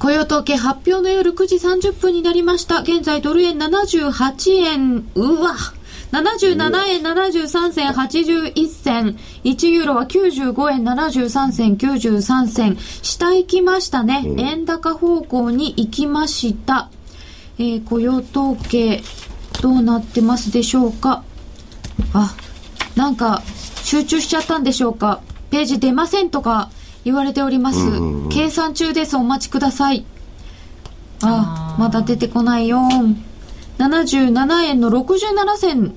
雇用統計発表の夜9時30分になりました。現在ドル円78円、うわ、77円73銭81銭。1ユーロは95円73銭93銭。下行きましたね。円高方向に行きました。えー、雇用統計、どうなってますでしょうか？あ、なんか、集中しちゃったんでしょうか？ページ出ませんとか言われております。計算中です。お待ちください。あ、まだ出てこないよ。77円の67銭、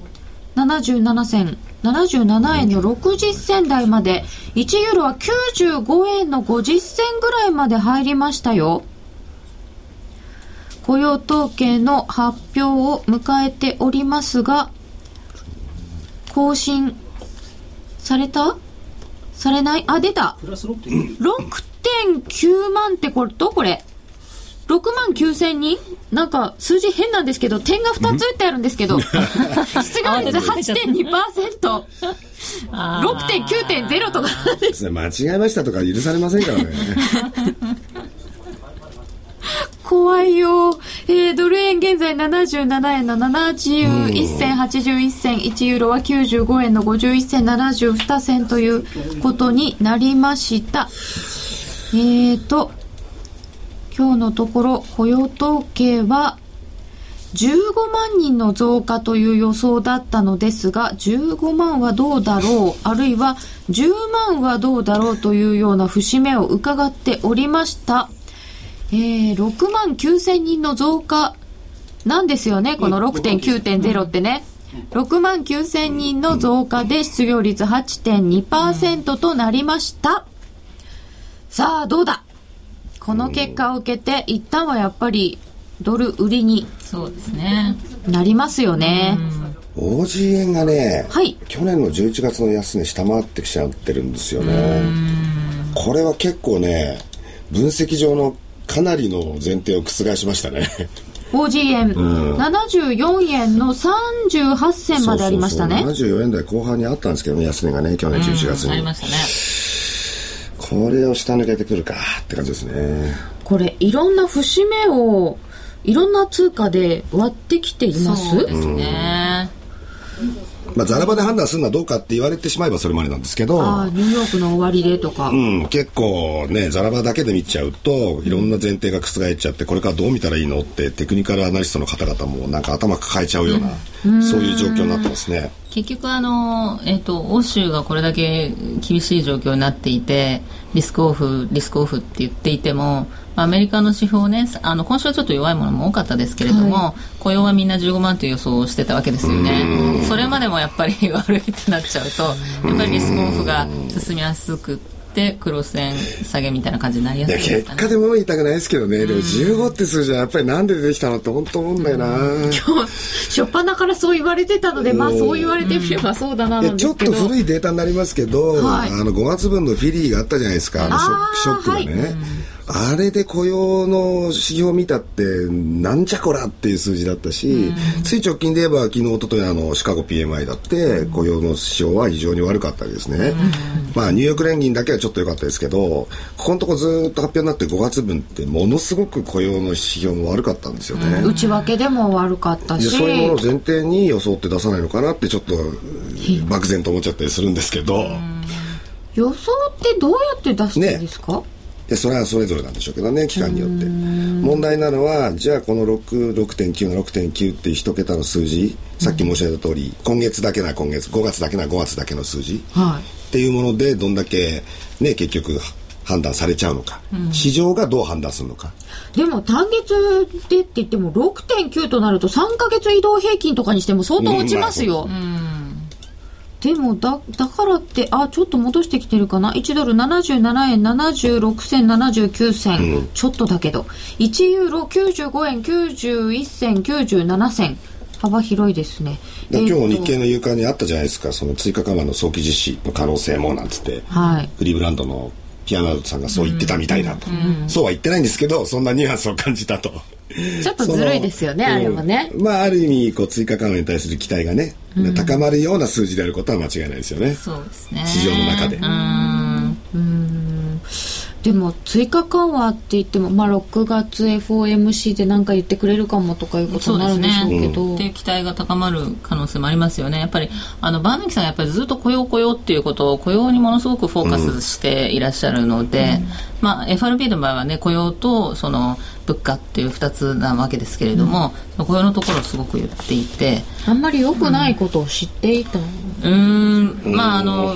77銭、77円の60銭台まで、1ユーロは95円の50銭ぐらいまで入りましたよ。雇用統計の発表を迎えておりますが、更新された？されない？あ、出た !6.9 万ってこれ、どこれ6万9千人？なんか数字変なんですけど、点が2つ打ってあるんですけど、失業率8.2%。6.9.0とか。間違えましたとか許されませんからね。怖いよ。えー、ドル円現在77円の71銭81銭、1ユーロは95円の51銭72銭ということになりました。えーと、今日のところ雇用統計は15万人の増加という予想だったのですが、15万はどうだろう、あるいは10万はどうだろうというような節目を伺っておりました。えー、6万9千人の増加なんですよね、この6.9.0ってね。6万9千人の増加で失業率8.2%となりました。さあ、どうだ？この結果を受けて、一旦はやっぱりドル売りにそうですね。なりますよね。OG 円がね、はい、去年の11月の安値下回ってきちゃってるんですよね。これは結構ね、分析上のかなりの前提を覆しましたね。OG 円、うん、74円の38銭までありましたね。そうそうそう74円台後半にあったんですけどね安値がね去年11月に、うん、ありましたね。これを下抜けてくるかって感じですね。これいろんな節目をいろんな通貨で割ってきています？そうですね、うんまあ、ザラ場で判断するのはどうかって言われてしまえばそれまでなんですけど。あニューヨークの終わりでとか。うん、結構ね、ザラ場だけで見ちゃうと、いろんな前提が覆っちゃって、これからどう見たらいいのって、テクニカルアナリストの方々もなんか頭抱えちゃうような、うん、そういう状況になってますね。結局あの、えっ、ー、と、欧州がこれだけ厳しい状況になっていて、リスクオフ、リスクオフって言っていても、アメリカの指標ね、あの今週はちょっと弱いものも多かったですけれども、はい、雇用はみんな15万という予想をしてたわけですよね。それまでもやっぱり悪いってなっちゃうと、やっぱりリスクオフが進みやすくて、クロス円下げみたいな感じになりやすいですか、ね、結果でも言いたくないですけどね、でも15って数字はやっぱりなんで出てきたのって本当思うんだよな。今日、初っ端からそう言われてたので、まあそう言われてみればそうだななんちょっと古いデータになりますけど、はい、あの5月分のフィリーがあったじゃないですか、あのショックがね。はいあれで雇用の指標を見たってなんじゃこらっていう数字だったし、うん、つい直近で言えば昨日おとといあのシカゴ PMI だって雇用の指標は非常に悪かったですね、うん、まあニューヨーク連銀だけはちょっと良かったですけどここのとこずっと発表になって5月分ってものすごく雇用の指標も悪かったんですよね、うん、内訳でも悪かったし。そういうものを前提に予想って出さないのかなってちょっと漠然と思っちゃったりするんですけど、予想ってどうやって出すんですか、ねでそれはそれぞれなんでしょうけどね期間によって。問題なのはじゃあこの6.9の6.9っていう一桁の数字さっき申し上げた通り、今月だけな今月5月だけな5月だけの数字、はい、っていうものでどんだけね結局判断されちゃうのか、うん、市場がどう判断するのか。でも単月でって言っても6.9となると3か月移動平均とかにしても相当落ちますよ、うん。まあでもだ、だからって、あ、ちょっと戻してきてるかな？1ドル77円76銭79銭、うん、ちょっとだけど。1ユーロ95円91銭97銭。幅広いですね。今日日経の夕刊にあったじゃないですか、その追加緩和の早期実施の可能性もなんつって、はい、クリーブランドのピアノさんがそう言ってたみたいだと、うん、そうは言ってないんですけどそんなニュアンスを感じたと ちょっとずるいですよねあれはね、まあある意味こう追加緩和に対する期待がね、うん、高まるような数字であることは間違いないですよね。そうですね。市場の中で。うんでも追加緩和って言っても、まあ、6月 FOMC で何か言ってくれるかもとかいうことになるんでしょうけど、ね、っていう期待が高まる可能性もありますよね。やっぱりあのバーナキさんやっぱりずっと雇用雇用っていうことを雇用にものすごくフォーカスしていらっしゃるので、うん、まあ、FRB の場合はね雇用とその物価っていう2つなわけですけれども、うん、雇用のところをすごく言っていて。あんまり良くないことを知っていた、うん、まああの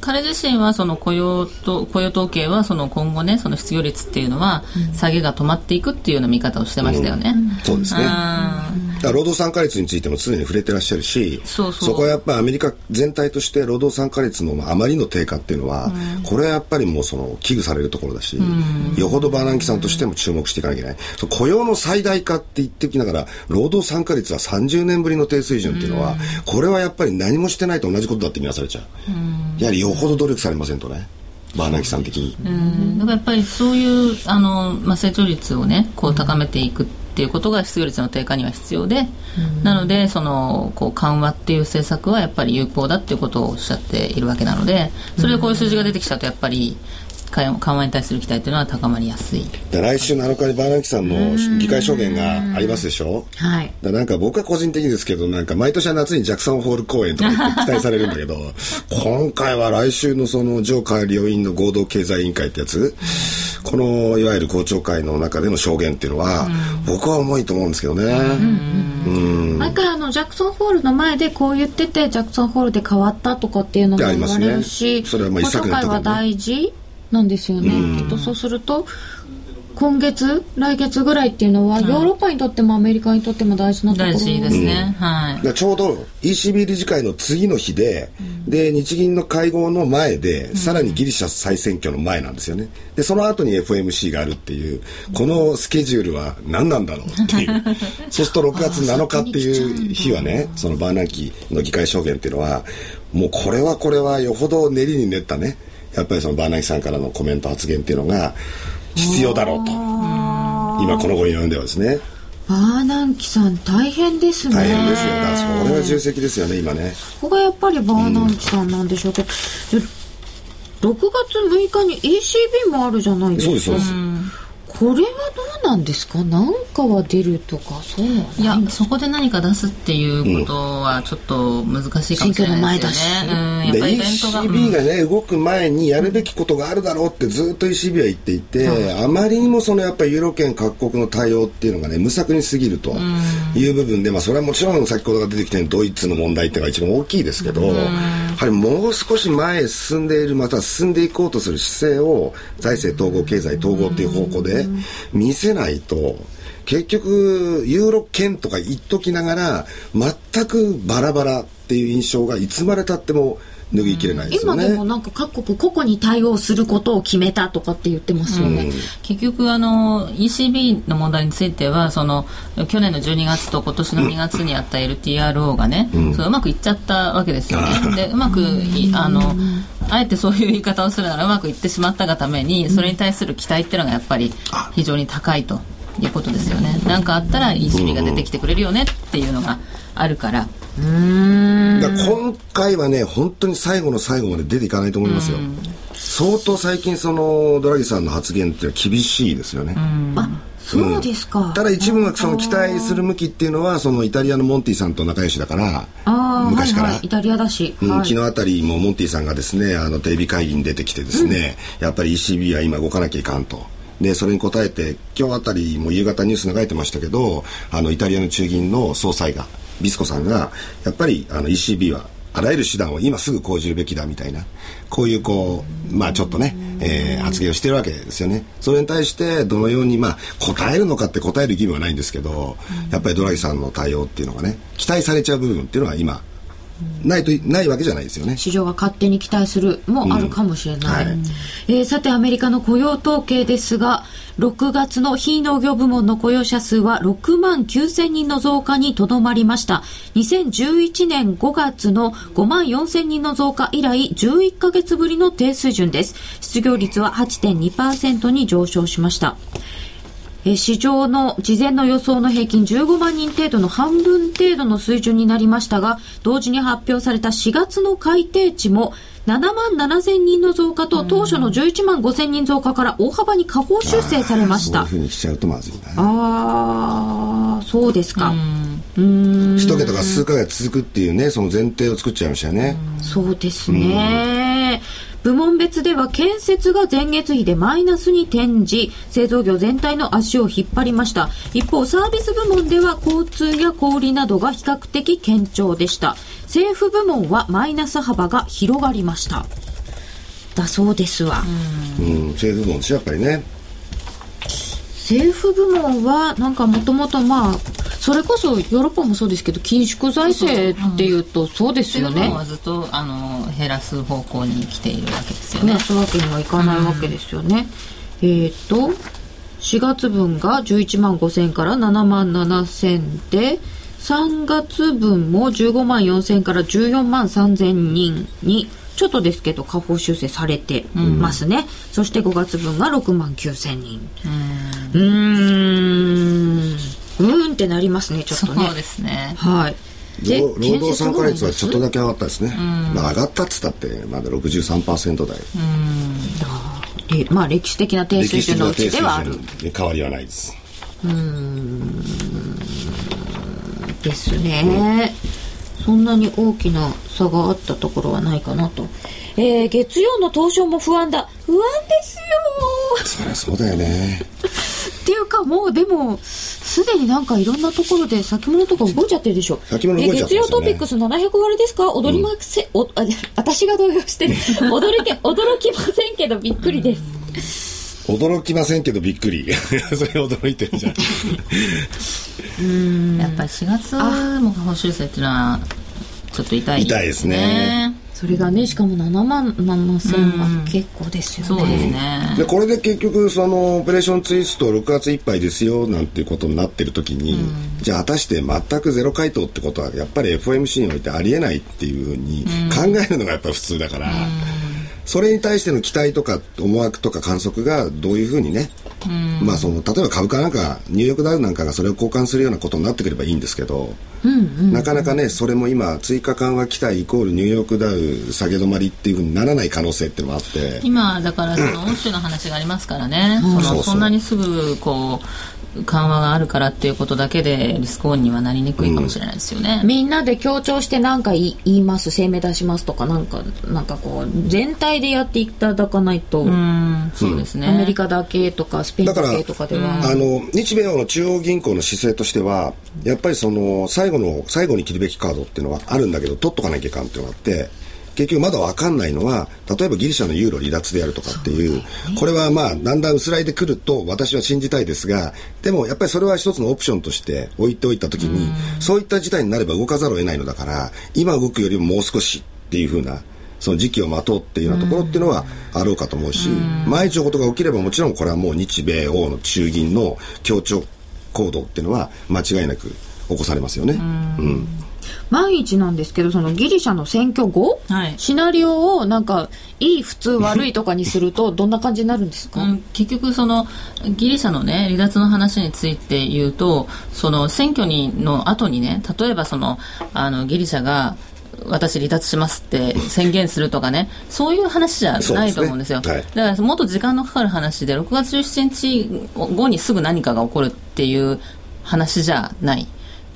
彼自身はその雇用と雇用統計はその今後ねその失業率っていうのは下げが止まっていくっていうような見方をしてましたよね。うん、そうですね。労働参加率についても常に触れてらっしゃるしそこはやっぱりアメリカ全体として労働参加率のあまりの低下っていうのは、うん、これはやっぱりもうその危惧されるところだし、うん、よほどバーナンキさんとしても注目していかなきゃいけない。雇用の最大化って言ってきながら労働参加率は30年ぶりの低水準っていうのは、うん、これはやっぱり何もしてないと同じことだって見なされちゃう、やはりよほど努力されませんとね。バーナキさん的に。うん、だからやっぱりそういうあの、まあ、成長率をねこう高めていくっていうことが失業率の低下には必要で、うん、なのでそのこう緩和っていう政策はやっぱり有効だっていうことをおっしゃっているわけなのでそれでこういう数字が出てきたとやっぱり緩和に対する期待というのは高まりやすい来週7日にバーナキさんの議会証言がありますでしょはいだなんか僕は個人的ですけどなんか毎年は夏にジャクソンホール公演とか期待されるんだけど今回は来週のその上下両院の合同経済委員会ってやつこのいわゆる公聴会の中での証言っていうのは僕は重いと思うんですけどね毎回あのジャクソンホールの前でこう言っててジャクソンホールで変わったとかっていうのも言われるし、ね、それはまあ一作会は大事なんですよね、きっとそうすると今月来月ぐらいっていうのは、ヨーロッパにとってもアメリカにとっても大事なところ。大事ですね、うん、はい。ちょうど ECB 理事会の次の日で、うん、で日銀の会合の前で、さらにギリシャ再選挙の前なんですよね。でその後に FMC があるっていうこのスケジュールは何なんだろうっていう。そうすると6月7日っていう日はねそのバーナンキの議会証言っていうのはもうこれはこれはよほど練りに練ったねやっぱりそのバーナキさんからのコメント発言っていうのが必要だろうと。今この後に読んではですね。バーナンキさん大変ですね。大変ですよ。だからそれは重責ですよね今ね。ここがやっぱりバーナンキさんなんでしょうけど、うん、6月6日に ECB もあるじゃないですか。そうですそうです、これはどうなんですか？何かは出るとかそういやそこで何か出すっていうことはちょっと難しいかもしれないですよね、うん、で ECB がね動く前にやるべきことがあるだろうってずっと ECB は言っていて、あまりにもそのやっぱりユーロ圏各国の対応っていうのがね無策に過ぎるという部分で、まあそれはもちろん先ほどが出てきたようにドイツの問題っていうのが一番大きいですけど、やはりもう少し前へ進んでいるまたは進んでいこうとする姿勢を財政統合経済統合っていう方向で見せないと結局ユーロ圏とか言っときながら全くバラバラっていう印象がいつまでたっても脱ぎきれないですよね、今でもなんか各国個々に対応することを決めたとかって言ってますよね、うん、結局あの ECB の問題についてはその去年の12月と今年の2月にあった LTRO がね、うん、そううまくいっちゃったわけですよね。でうまくあのあえてそういう言い方をするならうまくいってしまったがためにそれに対する期待っていうのがやっぱり非常に高いということですよね。何かあったら ECB が出てきてくれるよねっていうのがあるからうん。今回はね本当に最後の最後まで出ていかないと思いますよ。相当最近そのドラギさんの発言って厳しいですよね。あそうですか、うん、ただ一部がその期待する向きっていうのはそのイタリアのモンティさんと仲良しだから昔から、はいはい、イタリアだし、うん、昨日あたりもモンティさんがですねあのテレビ会議に出てきてですね、うん、やっぱり ECB は今動かなきゃいかんと。で、それに応えて、今日あたりも夕方ニュース流れてましたけど、あの、イタリアの中銀の総裁が、ビスコさんが、やっぱり、あの、ECB は、あらゆる手段を今すぐ講じるべきだみたいな、こういうこう、まあちょっとね、えー、発言をしてるわけですよね。それに対してどのように、まあ答えるのかって答える義務はないんですけど、やっぱりドラギさんの対応っていうのがね、期待されちゃう部分っていうのは今、ないとないわけじゃないですよね。市場が勝手に期待するもあるかもしれない、うん。はい、えー、さてアメリカの雇用統計ですが6月の非農業部門の雇用者数は6万9000人の増加にとどまりました。2011年5月の5万4000人の増加以来11ヶ月ぶりの低水準です。失業率は8.2%に上昇しましたえ市場の事前の予想の平均15万人程度の半分程度の水準になりましたが、同時に発表された4月の改定値も7万7千人の増加と当初の11万5千人増加から大幅に下方修正されました。そういうふうにしちゃうとまずいな。ああ、そうですか。うん。一桁が数ヶ月続くっていうね、その前提を作っちゃいましたよね。そうですね。部門別では建設が前月比でマイナスに転じ製造業全体の足を引っ張りました。一方サービス部門では交通や小売などが比較的堅調でした。政府部門はマイナス幅が広がりました。だそうですわ。うん政府部門ですやっぱりね。政府部門はなんかもともとまあそれこそヨーロッパもそうですけど緊縮財政っていうとそうですよね。はずっとあの減らす方向に来ているわけですよね。ねそういうわけにはいかないわけですよね。うん、えっ、ー、と4月分が11万5千から7万7千で3月分も15万4千から14万3千人にちょっとですけど下方修正されてますね、うん、そして5月分が6万9千人うんうん。ってなりますねちょっとね。そうですね。はい。で労働参加率はちょっとだけ上がったですね、まあ、上がったっつったってまだ63%台。うん。まあ歴史的な低水準のうちではある。変わりはないです。うん。ですね、うん、そんなに大きな差があったところはないかなとえー、月曜の東証も不安だ。不安ですよ。そりゃそうだよね。っていうかもうでもすでになんかいろんなところで先物とか動いちゃってるでしょ。先物動いちゃって、ね、月曜トピックス700割ですか？驚りませ。ん、うん、おあ私が動揺して 驚き驚きませんけどびっくりです、驚きませんけどびっくり。それ驚いてるじゃん。うん。やっぱり4月も報酬制っていうのはちょっと痛い、ね、痛いですねそれがねしかも7万7千は結構ですよね、そうですね。でこれで結局そのオペレーションツイスト6月いっぱいですよなんていうことになってる時に、じゃあ果たして全くゼロ回答ってことはやっぱり FOMC においてありえないっていうふうに考えるのがやっぱ普通だから、それに対しての期待とか思惑とか観測がどういうふうにね、まあその例えば株価なんかニューヨークダウなんかがそれを交換するようなことになってくればいいんですけど、うんうん、なかなかねそれも今追加緩和期待イコールニューヨークダウ下げ止まりっていうふうにならない可能性っていうのもあって。今だからその欧州の話がありますからね、そのそんなにすぐこう緩和があるからっていうことだけでリスクオンにはなりにくいかもしれないですよね、うん、みんなで強調して何か言います声明出しますとかなんかなんかこう全体でやっていただかないと、うそうですね。アメリカだけとかスペインだけとかでは。あの日米の中央銀行の姿勢としてはやっぱりその最後の最後に切るべきカードっていうのはあるんだけど取っとかなきゃいかんっていうのがあって結局まだ分かんないのは例えばギリシャのユーロ離脱であるとかっていうこれはまあだんだん薄らいでくると私は信じたいですがでもやっぱりそれは一つのオプションとして置いておいた時にそういった事態になれば動かざるを得ないのだから今動くよりももう少しっていうふうなその時期を待とうっていうようなところっていうのはあろうかと思うし、万一のことが起きればもちろんこれはもう日米欧の中銀の協調行動っていうのは間違いなく起こされますよね。うん万一なんですけどそのギリシャの選挙後、はい、シナリオをなんかいい普通悪いとかにすると どんな感じになるんですか、うん、結局そのギリシャのね離脱の話について言うとその選挙にの後にね例えばそのあのギリシャが私離脱しますって宣言するとかね、そういう話じゃないと思うんですよ。すねはい、だからもっと時間のかかる話で、6月17日後にすぐ何かが起こるっていう話じゃない。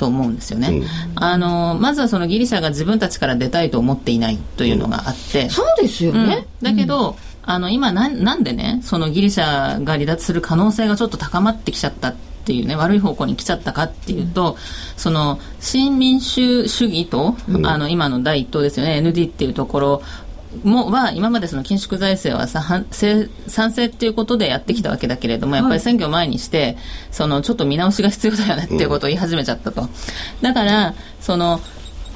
と思うんですよね、うん、あのまずはそのギリシャが自分たちから出たいと思っていないというのがあって、うん、そうですよね、うん、だけど、あの今ななんでねそのギリシャが離脱する可能性がちょっと高まってきちゃったっていうね悪い方向に来ちゃったかっていうと、その新民主主義と、あの今の第一党ですよね ND っていうところもは今までその緊縮財政はさ賛成っていうことでやってきたわけだけれども、やっぱり選挙前にして、そのちょっと見直しが必要だよねっていうことを言い始めちゃったと。だからその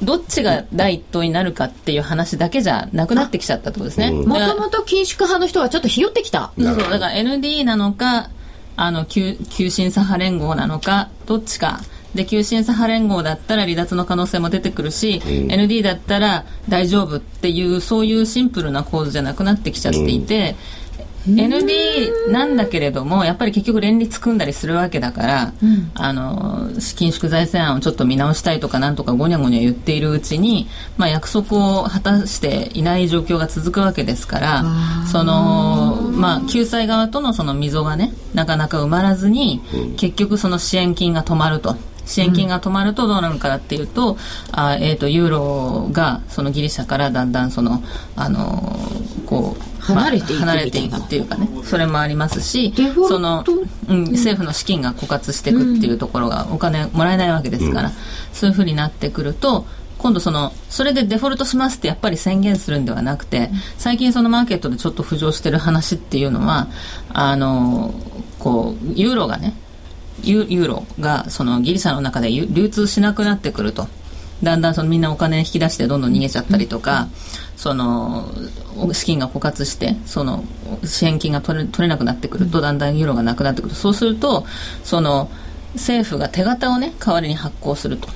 どっちが第一党になるかっていう話だけじゃなくなってきちゃったとですね。もともと緊縮派の人はちょっとひよってきた。そうだから ND なのか、あの急急進左派連合なのかどっちか。で急進左派連合だったら離脱の可能性も出てくるし、うん、ND だったら大丈夫っていうそういうシンプルな構図じゃなくなってきちゃっていて、ND なんだけれどもやっぱり結局連立組んだりするわけだから、うん、あの資金縮財政案をちょっと見直したいとかなんとかごにゃごにゃ言っているうちに、まあ、約束を果たしていない状況が続くわけですからその、まあ、救済側とのその溝がねなかなか埋まらずに、結局その支援金が止まると。支援金が止まるとどうなるかっていうと,、あえーと、ユーロがそのギリシャからだんだんその、あのこう離れていく、離れていくっていうかね。それもありますしその、うん、政府の資金が枯渇していくっていうところがお金もらえないわけですから、うん、そういうふうになってくると今度そのそれでデフォルトしますってやっぱり宣言するんではなくて最近そのマーケットでちょっと浮上してる話っていうのはあのこうユーロがねユーロがそのギリシャの中で流通しなくなってくると。だんだんそのみんなお金引き出してどんどん逃げちゃったりとか、その資金が枯渇してその支援金が取れ取れなくなってくるとだんだんユーロがなくなってくるそうするとその政府が手形をね代わりに発行すると。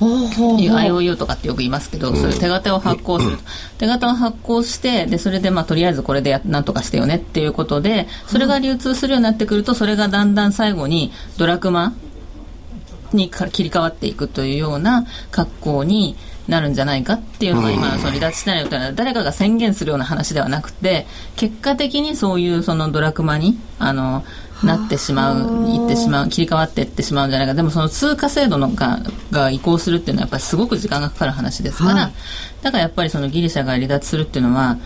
IOU とかってよく言いますけど、そういう手形を発行すると、手形を発行してでそれでまあとりあえずこれでやなんとかしてよねっていうことでそれが流通するようになってくるとそれがだんだん最後にドラクマに切り替わっていくというような格好になるんじゃないかっていうのが今、その離脱しないよというのは誰かが宣言するような話ではなくて結果的にそういうそのドラクマにあのなってしまう、いってしまう、切り替わっていってしまうんじゃないか。でもその通貨制度のがが移行するっていうのはやっぱりすごく時間がかかる話ですから、だからやっぱりそのギリシャが離脱するっていうのは、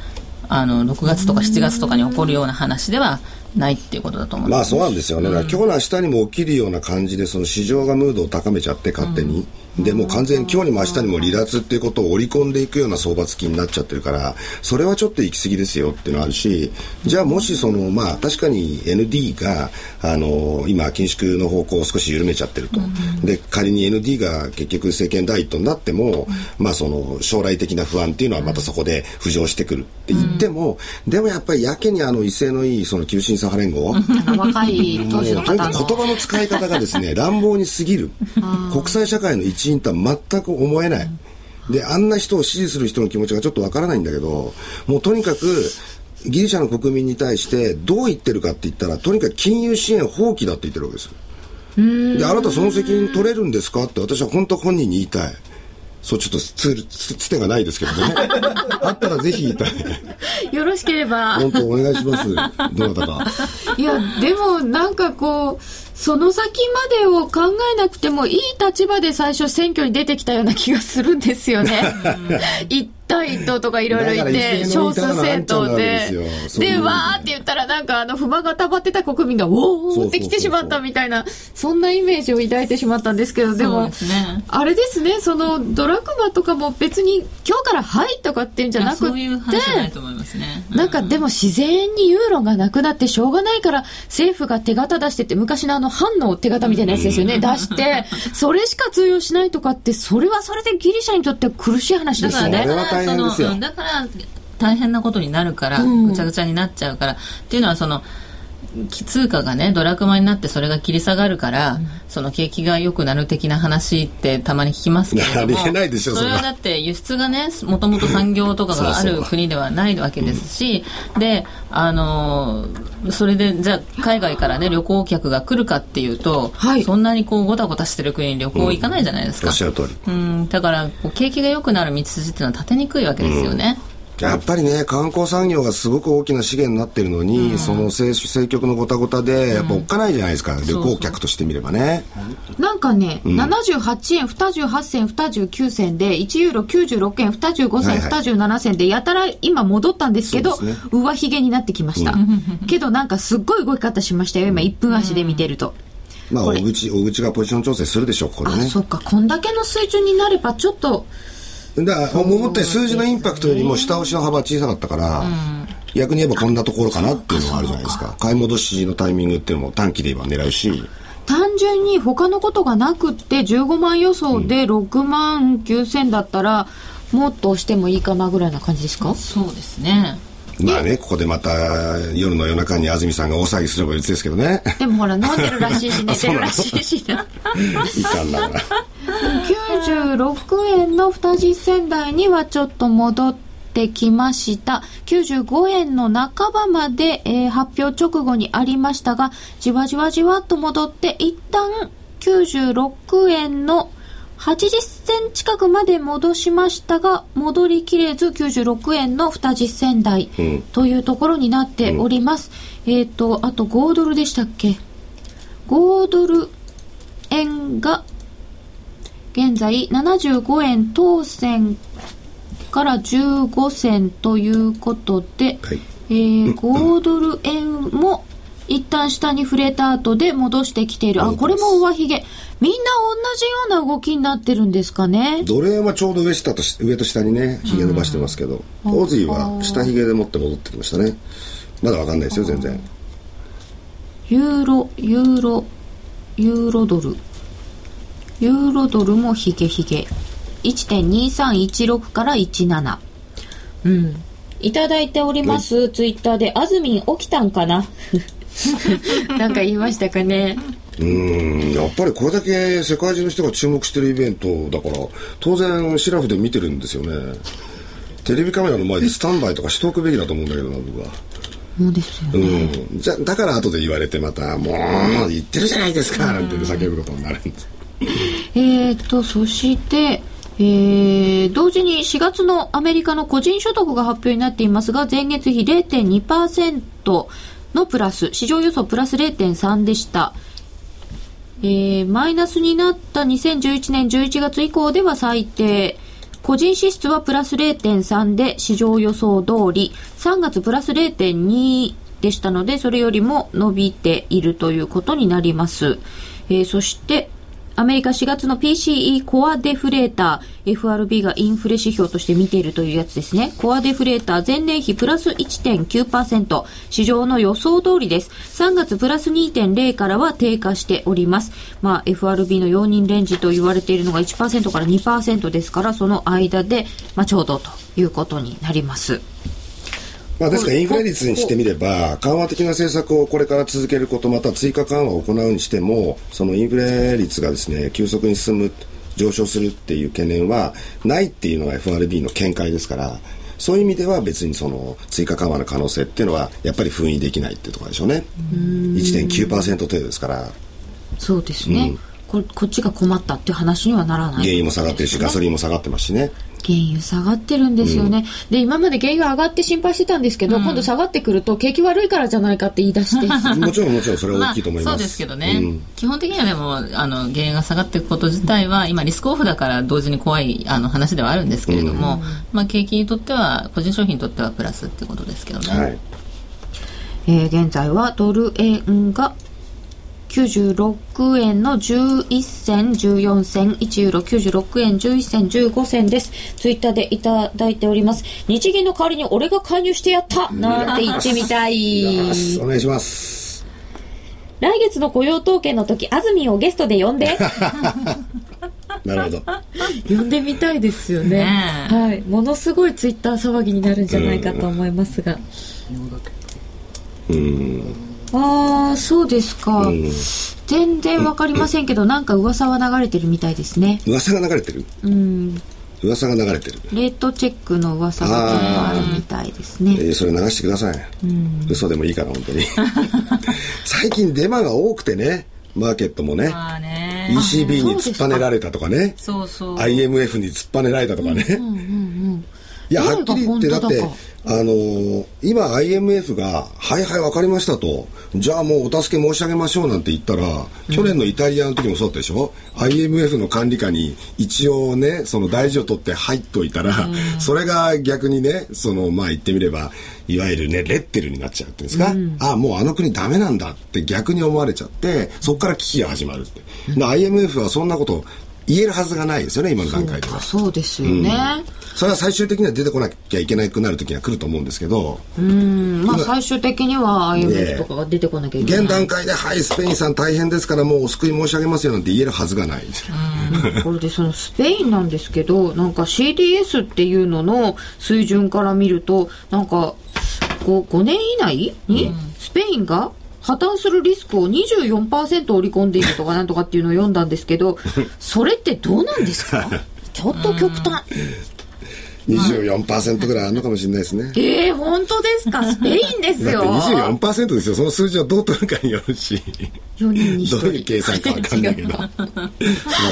あの6月とか7月とかに起こるような話ではないっていうことだと思まあそうなんですよね、うん、今日の明日にも起きるような感じでその市場がムードを高めちゃって勝手に、うん、でも完全に今日にも明日にも離脱っていうことを織り込んでいくような相場付きになっちゃってるからそれはちょっと行き過ぎですよっていうのがあるしじゃあもしそのまあ確かに ND があの今緊縮の方向を少し緩めちゃってると、うん、で仮に ND が結局政権第一党になっても、まあその将来的な不安っていうのはまたそこで浮上してくるって言っても、でもやっぱりやけにあの威勢のいいその急進左派連合若い当時の方の。言葉の使い方がですね乱暴に過ぎる。国際社会の一員とは全く思えない、であんな人を支持する人の気持ちがちょっとわからないんだけどもうとにかくギリシャの国民に対してどう言ってるかって言ったらとにかく金融支援放棄だって言ってるわけです。であなたその責任取れるんですかって私は本当本人に言いたいそうちょっとツールつつてがないですけどね。あったらぜひ言いたいよろしければ。本当お願いします。どなたか。いやでもなんかこうその先までを考えなくてもいい立場で最初選挙に出てきたような気がするんですよね。一 対党とかいろいろいて、少数政党で。で、わーって言ったらなんかあの不満が溜まってた国民が、おーって来てしまったみたいな、そんなイメージを抱いてしまったんですけど、でも、ね、あれですね、そのドラクマとかも別に今日からはいとかっていうんじゃなくて、そういう話じゃないと思いますね。なんかでも自然にユーロがなくなってしょうがないから政府が手形出してて、昔のあの藩の手形みたいなやつですよね、出して、それしか通用しないとかって、それはそれでギリシャにとって苦しい話ですよね。だからその、だから大変なことになるから、ぐちゃぐちゃになっちゃうから、っていうのはその、通貨がねドラクマになってそれが切り下がるから、うん、その景気が良くなる的な話ってたまに聞きますけどもありえないでしょそれは。だって輸出がねもともと産業とかがある国ではないわけですしであのそれでじゃあ海外からね旅行客が来るかっていうと、はい、そんなにこうごたごたしてる国に旅行行かないじゃないですか、うん、うんだからこう景気が良くなる道筋っていうのは立てにくいわけですよね、うんやっぱりね、観光産業がすごく大きな資源になってるのに、うん、その政政局のごたごたで、やっぱおっかないじゃないですか、うん、旅行客としてみればね。なんかね、うん、78円、28銭、29銭で、1ユーロ96円、25銭、はいはい、27銭で、やたら今戻ったんですけど、ね、上髭になってきました。うん、けどなんかすっごい動き方しましたよ、今。1分足で見てると。まあ、大口、大口がポジション調整するでしょう、これね。あ、そっか、こんだけの水準になれば、ちょっと、だから思ったより数字のインパクトよりも下押しの幅小さかったから、逆に言えばこんなところかなっていうのがあるじゃないですか。買い戻しのタイミングっていうのも短期で言えば狙うし。単純に他のことがなくって15万予想で6万9千だったら、もっと押してもいいかなぐらいな感じですか？そうですね。まあね、ここでまた夜の夜中に安住さんが大騒ぎすれば別ですけどね。でもほら、飲んでるらしいし、寝てるらしいしな。いかんな。96円の二十銭台にはちょっと戻っってきました。95円の半ばまで、えー、発表直後にありましたが、じわじわじわっと戻って、一旦96円の80銭近くまで戻しましたが、戻りきれず96円の20銭台というところになっております。うん、えっ、ー、と、あと5ドルでしたっけ ?5 ドル円が現在75円当選から15銭ということで、はい、えー、5ドル円も一旦下に触れた後で戻してきている。あ、これも上髭。みんな同じような動きになってるんですかね。ドル円はちょうど上下と上と下にね、髭伸ばしてますけど、うん、オーズイは下髭でもって戻ってきましたね。まだわかんないですよ、全然。ユーロ、ユーロ、ユーロドル。ユーロドルもヒゲヒゲ。1.2316から17。うん。いただいております、ツイッターで、あずみん起きたんかな？なんか言いましたかね。うん。やっぱりこれだけ世界中の人が注目してるイベントだから当然シラフで見てるんですよね。テレビカメラの前でスタンバイとかしておくべきだと思うんだけどな僕は。そうですよね、うん、じゃだから後で言われてまた「もう言ってるじゃないですか」なんて叫ぶことになるんで。す えっと、そして、えー、同時に4月のアメリカの個人所得が発表になっていますが、前月比0.2%のプラス、市場予想プラス0.3でした。えー、マイナスになった2011年11月以降では最低。個人支出はプラス0.3で市場予想通り、3月プラス0.2でしたので、それよりも伸びているということになります。えー、そして、アメリカ4月の PCE コアデフレーター、FRB がインフレ指標として見ているというやつですね。コアデフレーター前年比プラス1.9%、市場の予想通りです。3月プラス2.0からは低下しております。まあ FRB の容認レンジと言われているのが1%から2%ですから、その間で、まあちょうどということになります。まあ、ですからインフレ率にしてみれば緩和的な政策をこれから続けることまた追加緩和を行うにしてもそのインフレ率がですね急速に進む上昇するっていう懸念はないっていうのが FRB の見解ですからそういう意味では別にその追加緩和の可能性っていうのはやっぱり封印できないっていうところでしょうね。1.9%程度ですから。そうですね、うん、ここっちが困ったっていう話にはならない、原油も下がってるし、ガソリンも下がってますしね原油下がってるんですよね、うん、で今まで原油上がって心配してたんですけど、うん、今度下がってくると景気悪いからじゃないかって言い出して。もちろんもちろんそれは大きいと思います、まあ、そうですけどね、うん、基本的にはでもあの原油が下がっていくこと自体は今リスクオフだから同時に怖いあの話ではあるんですけれども、まあ、景気にとっては個人商品にとってはプラスってことですけどね、はい。えー、現在はドル円が96円の11銭14銭1ユーロ96円11銭15銭です。ツイッターでいただいております。日銀の代わりに俺が介入してやった。なんて言ってみたい。お願いします。来月の雇用統計の時安住をゲストで呼んで。なるほど。呼んでみたいですよね。はい、ものすごいツイッター騒ぎになるんじゃないかと思いますが。うんああそうですか、うん、全然わかりませんけど、なんか噂は流れてるみたいですね。噂が流れてる？うん。噂が流れてる。レートチェックの噂があるみたいですね。えー、それ流してください、うん、嘘でもいいから本当に。最近デマが多くてねマーケットもね。ね。ECB に突っぱねられたとかね。そうそう。IMF に突っぱねられたとかね、うんうんうん、いやはっきり言ってだってあのー、今 IMF が、はいはい分かりましたと、じゃあもうお助け申し上げましょうなんて言ったら、うん、去年のイタリアの時もそうだったでしょ ?IMF の管理下に一応ね、その大事を取って入っといたら、うん、それが逆にね、その、まあ言ってみれば、いわゆるね、レッテルになっちゃうっていうんですか、うん、ああ、もうあの国ダメなんだって逆に思われちゃって、そこから危機が始まるって。IMF はそんなこと言えるはずがないですよね、今の段階では。そうですよね、うん、それは最終的には出てこなきゃいけなくなる時には来ると思うんですけど。うん、まあ最終的には IMF とかが出てこなきゃいけない。現段階で、はい、スペインさん大変ですからもうお救い申し上げますよなんて言えるはずがない。これでそのスペインなんですけど、なんか CDS っていうのの水準から見ると、なんか 5, 5年以内にスペインが破綻するリスクを24%織り込んでいるとかなんとかっていうのを読んだんですけど、それってどうなんですか？ちょっと極端。24%ぐらいあるのかもしれないですね。ええー、本当ですか？スペインですよ。だって24%ですよ。その数字はどう取るかによるし。4人に1人。どういう計算かわかんないけど。まあ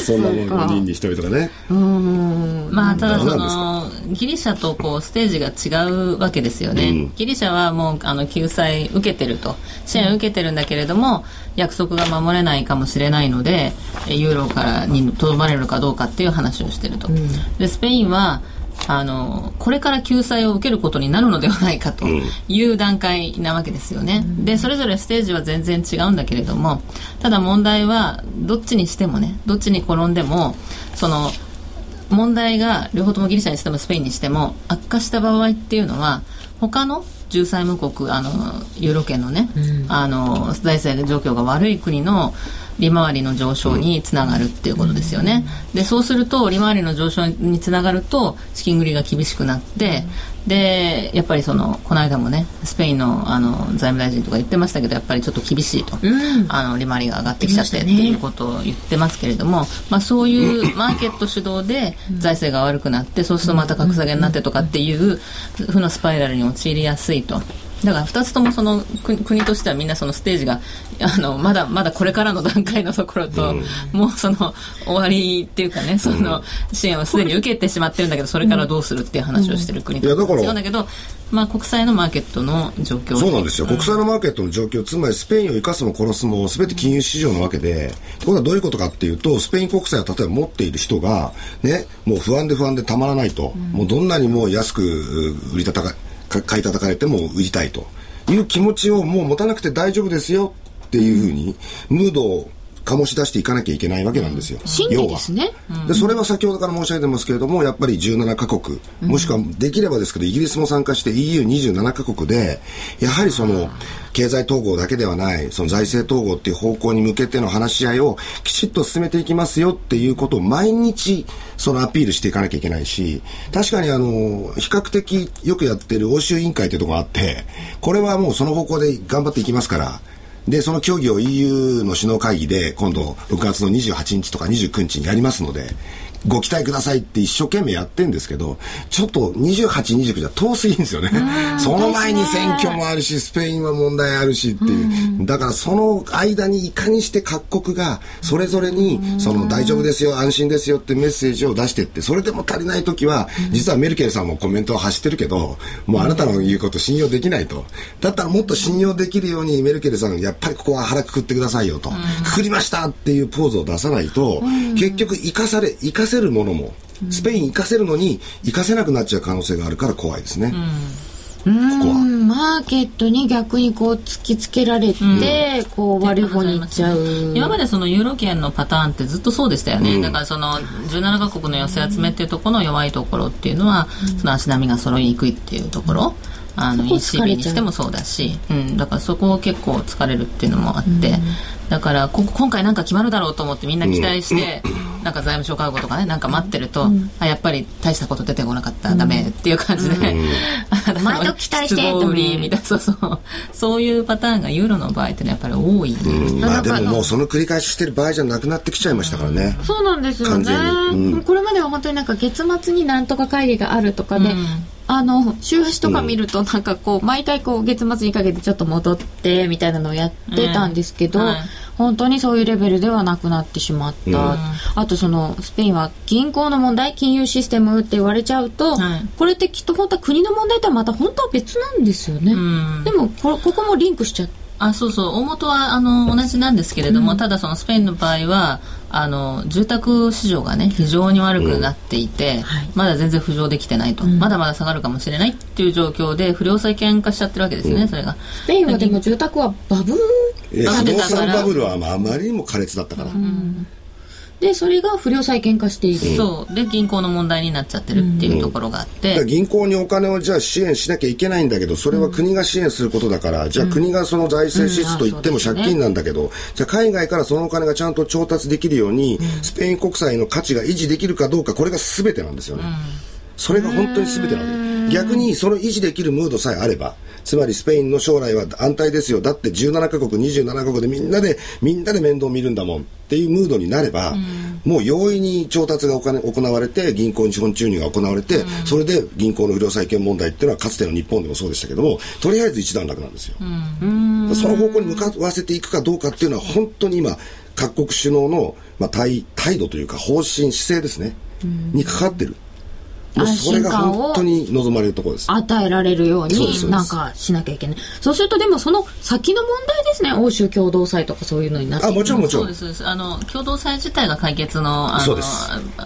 そんなもん4人に1人とかね。うん。まあただその、ギリシャとこうステージが違うわけですよね。うん、ギリシャはもうあの救済受けてると。支援受けてるんだけれども、約束が守れないかもしれないので、ユーロからにとどまれるかどうかっていう話をしてると。うん、で、スペインは、あのこれから救済を受けることになるのではないかという段階なわけですよね、うん、でそれぞれステージは全然違うんだけれどもただ問題はどっちにしてもねどっちに転んでもその問題が両方ともギリシャにしてもスペインにしても悪化した場合っていうのは他の重債務国あのユーロ圏のね、うん、あの財政状況が悪い国の利回りの上昇につながるっていうことですよね。で、そうすると、利回りの上昇につながると、資金繰りが厳しくなって、で、やっぱりその、この間もね、スペインのあの財務大臣とか言ってましたけど、やっぱりちょっと厳しいと、うん、あの利回りが上がってきちゃってっていうことを言ってますけれども、まあ、そういうマーケット主導で財政が悪くなって、そうするとまた格下げになってとかっていう負のスパイラルに陥りやすいと。だから2つともその国としてはみんなそのステージがあのまだまだこれからの段階のところと、うん、もうその終わりっていうかねその支援をすでに受けてしまってるんだけどそれからどうするっていう話をしてる国と。違うんだけど、まあ、国際のマーケットの状況。そうなんですよ、うん、国際のマーケットの状況つまりスペインを生かすも殺すも全て金融市場なわけでこれはどういうことかっていうとスペイン国債を例えば持っている人がねもう不安で不安でたまらないと、うん、もうどんなにも安く売り叩か買い叩かれても売りたいという気持ちをもう持たなくて大丈夫ですよっていうふうに、ムードを醸し出していかなきゃいけないわけなんですよ。要は。ですね。で、それは先ほどから申し上げてますけれども、やっぱり17カ国、もしくはできればですけど、イギリスも参加して EU27 カ国で、やはりその、経済統合だけではない、その財政統合っていう方向に向けての話し合いをきちっと進めていきますよっていうことを毎日、そのアピールしていかなきゃいけないし、確かにあの、比較的よくやってる欧州委員会っていうところがあって、これはもうその方向で頑張っていきますから、で、その協議を EU の首脳会議で今度6月の28日とか29日にやりますので、ご期待くださいって一生懸命やってんですけど、ちょっと28、29じゃ遠すぎるんですよね。その前に選挙もあるし、スペインは問題あるしっていう。だからその間にいかにして各国がそれぞれに、その大丈夫ですよ、安心ですよってメッセージを出してって、それでも足りない時は、実はメルケルさんもコメントを発してるけど、もうあなたの言うこと信用できないと。だったらもっと信用できるようにメルケルさん、やっぱりここは腹くくってくださいよと。くくりましたっていうポーズを出さないと、結局生かされ、生かせるものも、スペイン行かせるのに行かせなくなっちゃう可能性があるから怖いですね。ここは。マーケットに逆にこう突きつけられて、うん、こう悪い方に行っちゃう。今までそのユーロ圏のパターンってずっとそうでしたよね、うん、だからその17カ国の寄せ集めっていうところの弱いところっていうのは、うん、その足並みが揃いにくいっていうところ、あの ECB にしてもそうだし、うん、だからそこを結構疲れるっていうのもあって、だからこ今回なんか決まるだろうと思ってみんな期待して、うん、なんか財務省会合とかねなんか待ってると、うん、あやっぱり大したこと出てこなかった、うん、ダメっていう感じで、うん、毎度期待してとみたいなそうそう。そういうパターンがユーロの場合ってねやっぱり多い、まあでももうその繰り返ししてる場合じゃなくなってきちゃいましたからね、そうなんですよね、これまでは本当になんか月末になんとか会議があるとかで、あの週足とか見るとなんかこう、毎回こう月末にかけてちょっと戻ってみたいなのをやってたんですけど、はい本当にそういうレベルではなくなってしまった、うん、あとそのスペインは銀行の問題金融システムって言われちゃうと、はい、これってきっと本当は国の問題とはまた本当は別なんですよね、うん、でもこここもリンクしちゃってあそうそう。大元はあの同じなんですけれども、うん、ただそのスペインの場合はあの住宅市場がね非常に悪くなっていて、うん。はい、まだ全然浮上できてないと、うん、まだまだ下がるかもしれないっていう状況で不良債権化しちゃってるわけですね、それが。スペインはでも住宅はバブル不動産バブルはあまりにも苛烈だったから、でそれが不良債権化している、そう。で銀行の問題になっちゃってるっていうところがあって、うん、銀行にお金をじゃあ支援しなきゃいけないんだけどそれは国が支援することだから、うん、じゃあ国がその財政支出といっても借金なんだけど、うん。ね、じゃあ海外からそのお金がちゃんと調達できるように、スペイン国債の価値が維持できるかどうかこれが全てなんですよね、それが本当に全てなわけ逆にその維持できるムードさえあればつまりスペインの将来は安泰ですよ。だって17カ国27カ国でみんなでみんなで面倒見るんだもんっっていうムードになれば、もう容易に調達が行われて銀行に資本注入が行われて、それで銀行の不良債権問題っていうのはかつての日本でもそうでしたけどもとりあえず一段落なんですよ、その方向に向かわせていくかどうかっていうのは本当に今各国首脳の、まあ、態態度というか方針姿勢ですね、にかかってるそれが本当に望まれるところです。与えられるようになんかしなきゃいけない。そうするとでもその先の問題ですね。欧州共同祭とかそういうのになって。あもちろんもちろん。そうですあの共同祭自体が解決のあの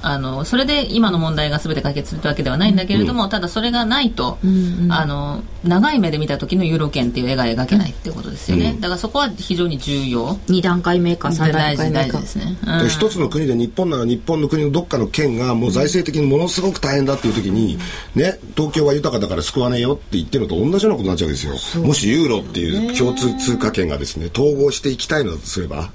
あのそれで今の問題が全て解決するわけではないんだけれども、うん、ただそれがないと、うんうん、あの長い目で見た時のユーロ圏っていう絵が描けないっていうことですよね、うん、だからそこは非常に重要。2段階目か3段階目かですね、うん、一つの国で日本なら日本の国のどっかの県がもう財政的にものすごく大変だっていう時に、ね、東京は豊かだから救わねえよって言ってるのと同じようなことになっちゃうわけですよ。もしユーロっていう共通通貨圏がですね、統合していきたいのだとすれば、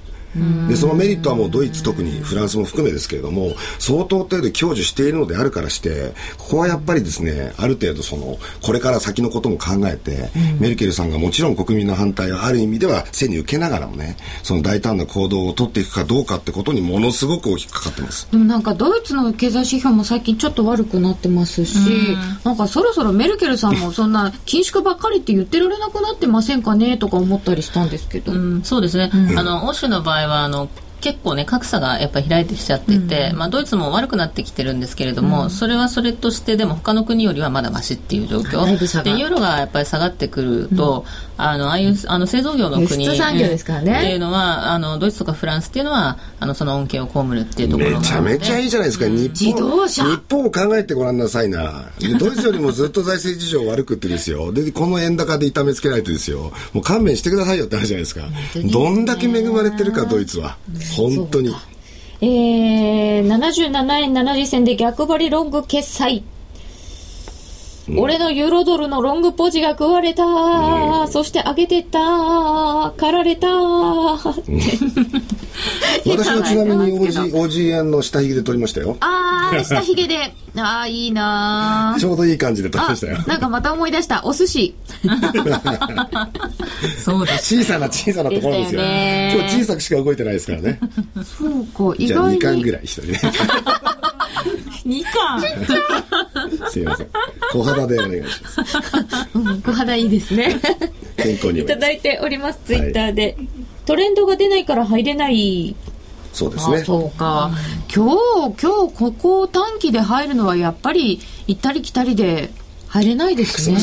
でそのメリットはもうドイツ特にフランスも含めですけれども相当程度享受しているのであるからしてここはやっぱりですねある程度そのこれから先のことも考えて、うん、メルケルさんがもちろん国民の反対をある意味では背に受けながらもねその大胆な行動を取っていくかどうかってことにものすごく大きくかかってます。でもなんかドイツの経済指標も最近ちょっと悪くなってますし、うん、なんかそろそろメルケルさんも そんな緊縮ばっかりって言ってられなくなってませんかねとか思ったりしたんですけど、うん、そうですね、あの欧州の場合はあの結構ね格差がやっぱり開いてきちゃってて、うん、まあ、ドイツも悪くなってきてるんですけれども、うん、それはそれとしてでも他の国よりはまだましっていう状況。でユーロがやっぱり下がってくると、うん、あのああいうあの製造業の国産業ですからね。っていうのはあのドイツとかフランスっていうのはあのその恩恵を被るっていうところめちゃめちゃいいじゃないですか、日本自動車。日本を考えてごらんなさいな。ドイツよりもずっと財政事情悪くってですよ。でこの円高で痛めつけないとですよ。もう勘弁してくださいよって話じゃないですか。どんだけ恵まれてるかドイツは。本当に。えー、77円70銭で逆張りロング決済。うん、俺のユーロドルのロングポジが食われた、うん、そして上げてった。狩られた、うん、私はちなみに OG, OG 円の。下髭で取りましたよ。ああ下髭で。ああいいな ちょうどいい感じで取りましたよ。なんかまた思い出した。お寿司。そうだ。小さな小さなところですよ。ね今日小さくしか動いてないですからね。そうか意外に。じゃあ2巻ぐらい一人ね2巻。すいません。小肌でお願いします、うん、小肌いいですね。健康にいただいております。ツイッターで、はい、トレンドが出ないから入れない。そうですね。そうか。今日、今日、ここ短期で入るのはやっぱり行ったり来たりで入れないですね。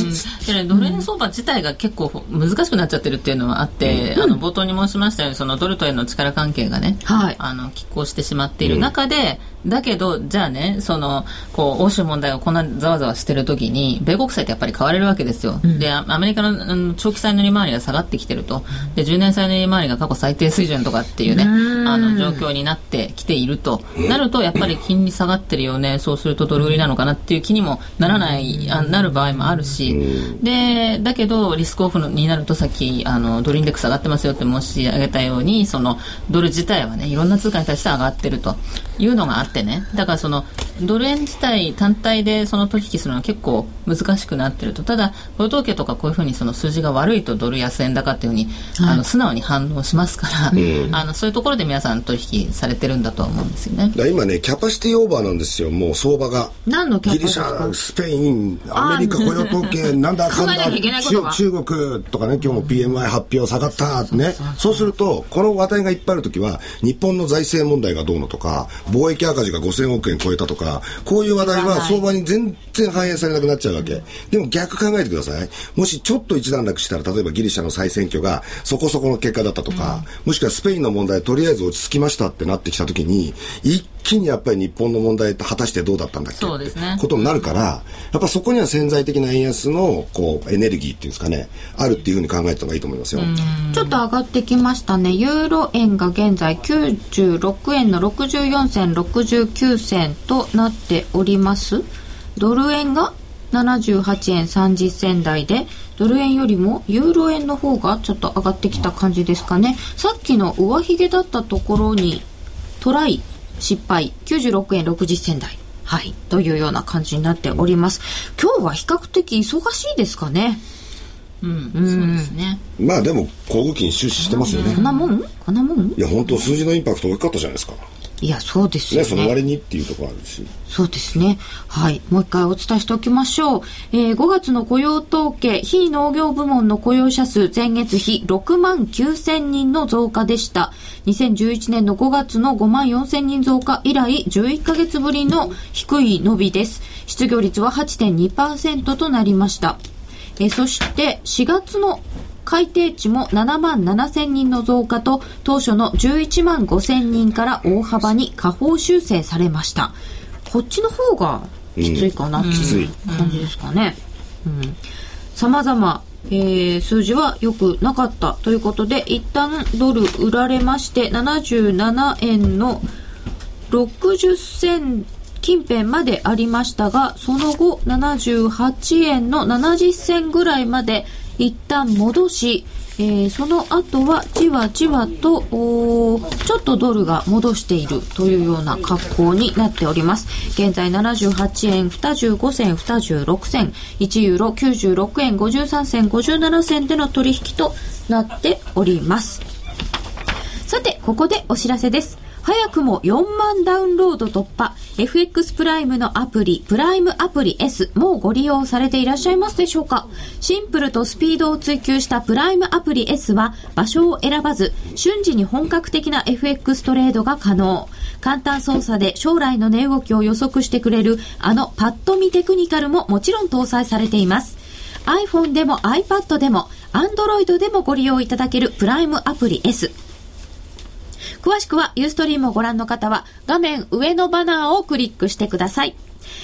うん、ドル円相場自体が結構難しくなっちゃってるっていうのはあって、うん、あの冒頭に申しましたようにそのドルと円の力関係がね、はい、あの拮抗してしまっている中で、うん、だけどじゃあねそのこう欧州問題がこんなざわざわしてる時に米国債ってやっぱり買われるわけですよ。でアメリカの長期債の利回りが下がってきてると。で10年債の利回りが過去最低水準とかっていうねあの状況になってきていると。なるとやっぱり金利下がってるよね。そうするとドル売りなのかなっていう気にもならないあなる場合もあるし、でだけどリスクオフになるとさっきあのドルインデックス上がってますよって申し上げたようにそのドル自体はねいろんな通貨に対して上がってるというのがあってね。だからそのドル円自体単体でその取引するのは結構難しくなってると。ただ雇用統計とかこういうふうにその数字が悪いとドル安円高っていうふうに、はい、あの素直に反応しますから、うん、あのそういうところで皆さん取引されてるんだとは思うんですよね。今ねキャパシティオーバーなんですよ。もう相場が。何のキャパシティギリシャスペインアメリカ雇用統計 なんだかんだ中国とかね今日も PMI 発表下がったね。そうするとこの話題がいっぱいある時は日本の財政問題がどうのとか貿易赤字が5000億円超えたとかこういう話題は相場に全然反映されなくなっちゃうわけ。でも逆考えてください。もしちょっと一段落したら例えばギリシャの再選挙がそこそこの結果だったとか、もしくはスペインの問題とりあえず落ち着きましたってなってきた時に一気にやっぱり日本の問題って果たしてどうだったんだっけ？そうですね。ことになるからやっぱそこには潜在的な円安のこうエネルギーっていうんですかねあるっていうふうに考えた方がいいと思いますよ。ちょっと上がってきましたね。ユーロ円が現在96円の64銭69銭となっておりますドル円が78円30銭台でドル円よりもユーロ円の方がちょっと上がってきた感じですかねさっきの上髭だったところにトライ失敗96円60銭台はい。というような感じになっております。今日は比較的忙しいですかねうん、そうですね。まあでも、航空機に出資してますよね。こんなもん？こんなもん？いや、本当数字のインパクト大きかったじゃないですか。いや、そうですよね。ね、その割にっていうところあるし。そうですね。はい。もう一回お伝えしておきましょう。えー、5月の雇用統計、非農業部門の雇用者数、前月比6万9000人の増加でした。2011年の5月の5万4000人増加以来、11ヶ月ぶりの低い伸びです。失業率は8.2%となりました。えー、そして、4月の改定値も7万7千人の増加と当初の11万5千人から大幅に下方修正されました。こっちの方がきついかなっていう感じですかね。さまざまえー、数字は良くなかったということで一旦ドル売られまして77円の60銭近辺までありましたがその後78円の70銭ぐらいまで一旦戻し、えー、その後はじわじわとちょっとドルが戻しているというような格好になっております。現在78円25銭26銭1ユーロ96円53銭57銭での取引となっております。さてここでお知らせです。早くも4万ダウンロード突破。FX プライムのアプリ、プライムアプリ S、もうご利用されていらっしゃいますでしょうか？シンプルとスピードを追求したプライムアプリ S は、場所を選ばず、瞬時に本格的な FX トレードが可能。簡単操作で将来の値動きを予測してくれる、あのパッと見テクニカルももちろん搭載されています。iPhone でも iPad でも Android でもご利用いただけるプライムアプリ S。詳しくはユーストリームをご覧の方は画面上のバナーをクリックしてください。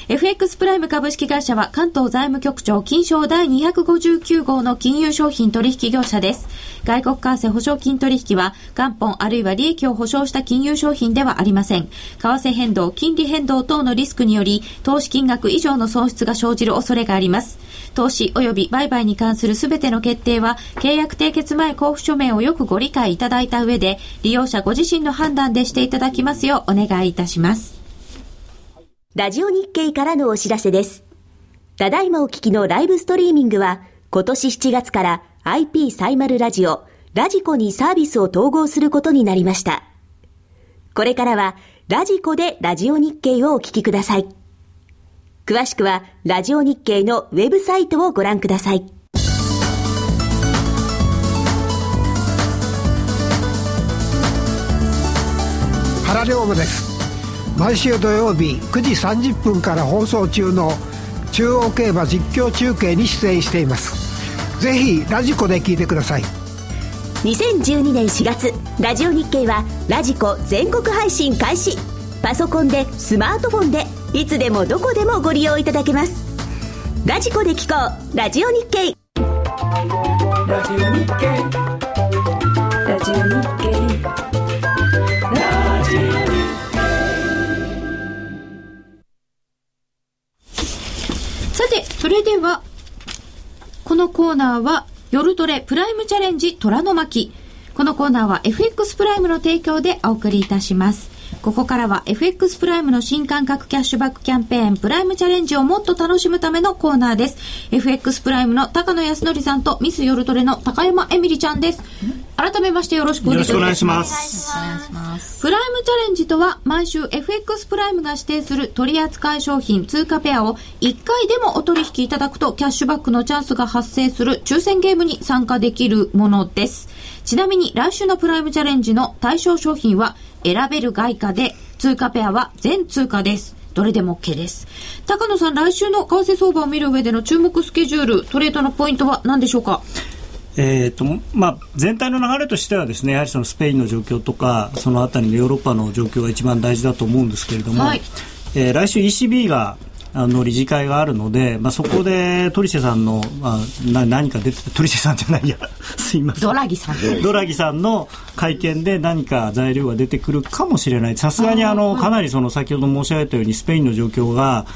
FX プライム株式会社は関東財務局長金賞第259号の金融商品取引業者です。外国為替保証金取引は元本あるいは利益を保証した金融商品ではありません。為替変動、金利変動等のリスクにより投資金額以上の損失が生じる恐れがあります。投資及び売買に関するすべての決定は、契約締結前交付書面をよくご理解いただいた上で、利用者ご自身の判断でしていただきますようお願いいたします。ラジオ日経からのお知らせです。ただいまお聞きのライブストリーミングは、今年7月から IP サイマルラジオ、ラジコにサービスを統合することになりました。これからは、ラジコでラジオ日経をお聞きください。詳しくは、ラジオ日経のウェブサイトをご覧ください。原良吾です。毎週土曜日9時30分から放送中の中央競馬実況中継に出演しています。ぜひ、ラジコで聞いてください。2012年4月、ラジオ日経はラジコ全国配信開始。パソコンで、スマートフォンで、いつでもどこでもご利用いただけますラジコで聞こうラジオ日経ラジオ日経それではこのコーナーは夜トレプライムチャレンジ虎の巻。このコーナーは FX プライムの提供でお送りいたします。ここからは FX プライムの新感覚キャッシュバックキャンペーンプライムチャレンジをもっと楽しむためのコーナーです。FX プライムの高野康則さんとミスヨルトレの高山エミリちゃんです。改めましてよろしくお願いします。よろしくお願いします。プライムチャレンジとは毎週 FX プライムが指定する取扱い商品通貨ペアを1回でもお取引いただくとキャッシュバックのチャンスが発生する抽選ゲームに参加できるものです。ちなみに来週のプライムチャレンジの対象商品は選べる外貨で、通貨ペアは全通貨です。どれでも OK です。高野さん、来週の為替相場を見る上での注目スケジュール、トレードのポイントは何でしょうか？えーとまあ、全体の流れとしてはですねやはりそのスペインの状況とかそのあたりのヨーロッパの状況が一番大事だと思うんですけれども、はい、えー、来週 ECB があの理事会があるので、まあ、そこでトリシェさんの、まあ、な何か出てトリシェさんじゃないや。すいません。ドラギさん。ドラギさんの会見で何か材料が出てくるかもしれない。さすがにあのかなりその先ほど申し上げたようにスペインの状況が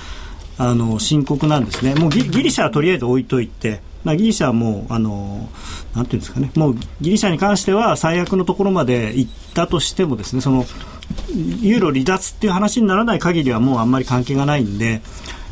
あの深刻なんですね。もうギリシャはとりあえず置いといてギリシャはもうあのなんていうんですかね。もうギリシャに関しては最悪のところまで行ったとしてもですねそのユーロ離脱っていう話にならない限りはもうあんまり関係がないんで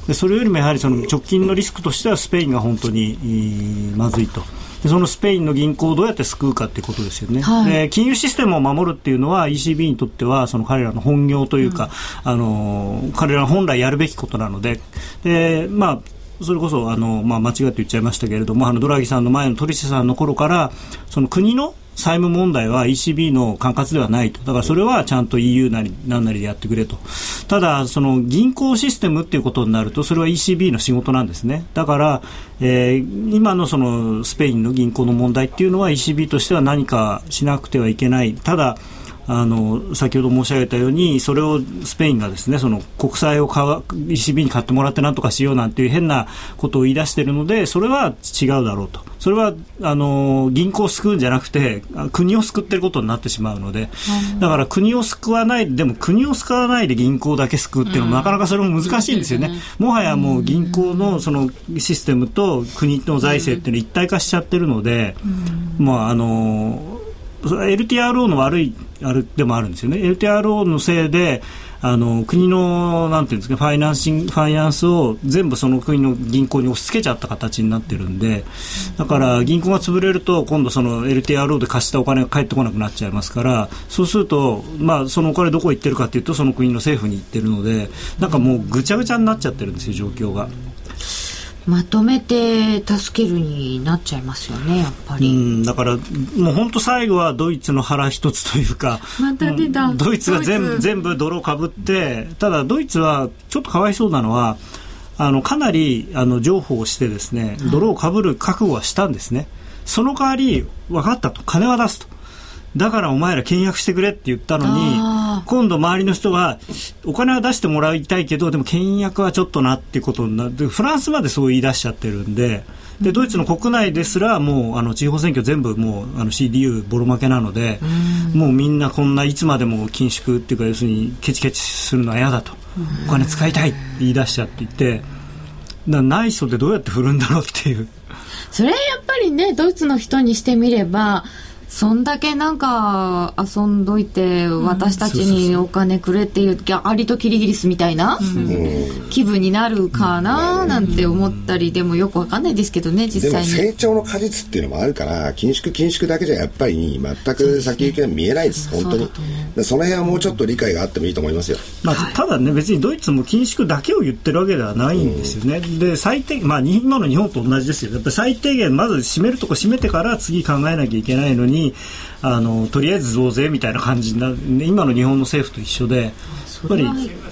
でそれよりもやはりその直近のリスクとしてはスペインが本当にまずいと。そのスペインの銀行をどうやって救うかということですよね、はい、で金融システムを守るっていうのは ECB にとってはその彼らの本業というか、うん、あの彼ら本来やるべきことなので。で、まあ、それこそあの、まあ、間違って言っちゃいましたけれどもあのドラギさんの前のトリシさんの頃からその国の債務問題は ECB の管轄ではないと。だからそれはちゃんと EU なりなんなりでやってくれと。ただ、その銀行システムっていうことになると、それは ECB の仕事なんですね。だから、えー、今のそのスペインの銀行の問題っていうのは ECB としては何かしなくてはいけない。ただ、あの先ほど申し上げたようにそれをスペインがですねその国債を買 ECB に買ってもらってなんとかしようなんていう変なことを言い出しているのでそれは違うだろうと。それはあの銀行を救うんじゃなくて国を救っていることになってしまうので。だから国を救わないでも国を救わないで銀行だけ救うっていうのもなかなかそれも難しいんですよね。もはやもう銀行のそのシステムと国の財政っていうの一体化しちゃってるので、まああの LTRO の悪いあるでもあるんですよね。LTRO のせいであの国のなんていうんですかファイナンシンファイナンスを全部その国の銀行に押し付けちゃった形になってるんでだから銀行が潰れると今度その LTRO で貸したお金が返ってこなくなっちゃいますからそうすると、まあ、そのお金どこ行ってるかというとその国の政府に行ってるのでなんかもうぐちゃぐちゃになっちゃってるんですよ状況が。まとめて助けるになっちゃいますよねやっぱり。だからもう本当最後はドイツの腹一つというかまた出た。ドイツが全部全部泥をかぶってただドイツはちょっとかわいそうなのはあのかなりあの譲歩をしてですね泥をかぶる覚悟はしたんですね、その代わり分かったと。金は出すとだからお前ら倹約してくれって言ったのに今度周りの人はお金は出してもらいたいけどでも倹約はちょっとなってことになってフランスまでそう言い出しちゃってるんで。でドイツの国内ですらもうあの地方選挙全部もうあの CDU ボロ負けなのでもうみんなこんないつまでも緊縮っていうか要するにケチケチするのは嫌だと。お金使いたいって言い出しちゃって。いて内装でどうやって振るんだろうっていう。それやっぱりねドイツの人にしてみればそんだけなんか遊んどいて私たちにお金くれっていうアリとキリギリスみたいな気分になるかななんて思ったりでもよくわかんないですけどね実際に。成長の果実っていうのもあるから緊縮緊縮だけじゃやっぱり全く先行きが見えないです本当に。その辺はもうちょっと理解があってもいいと思いますよ、まあ、ただね別にドイツも緊縮だけを言ってるわけではないんですよね、で最低まあ今の日本と同じですよ。やっぱり最低限まず締めるとこ締めてから次考えなきゃいけないのにあのとりあえず増税みたいな感じな今の日本の政府と一緒でやっぱり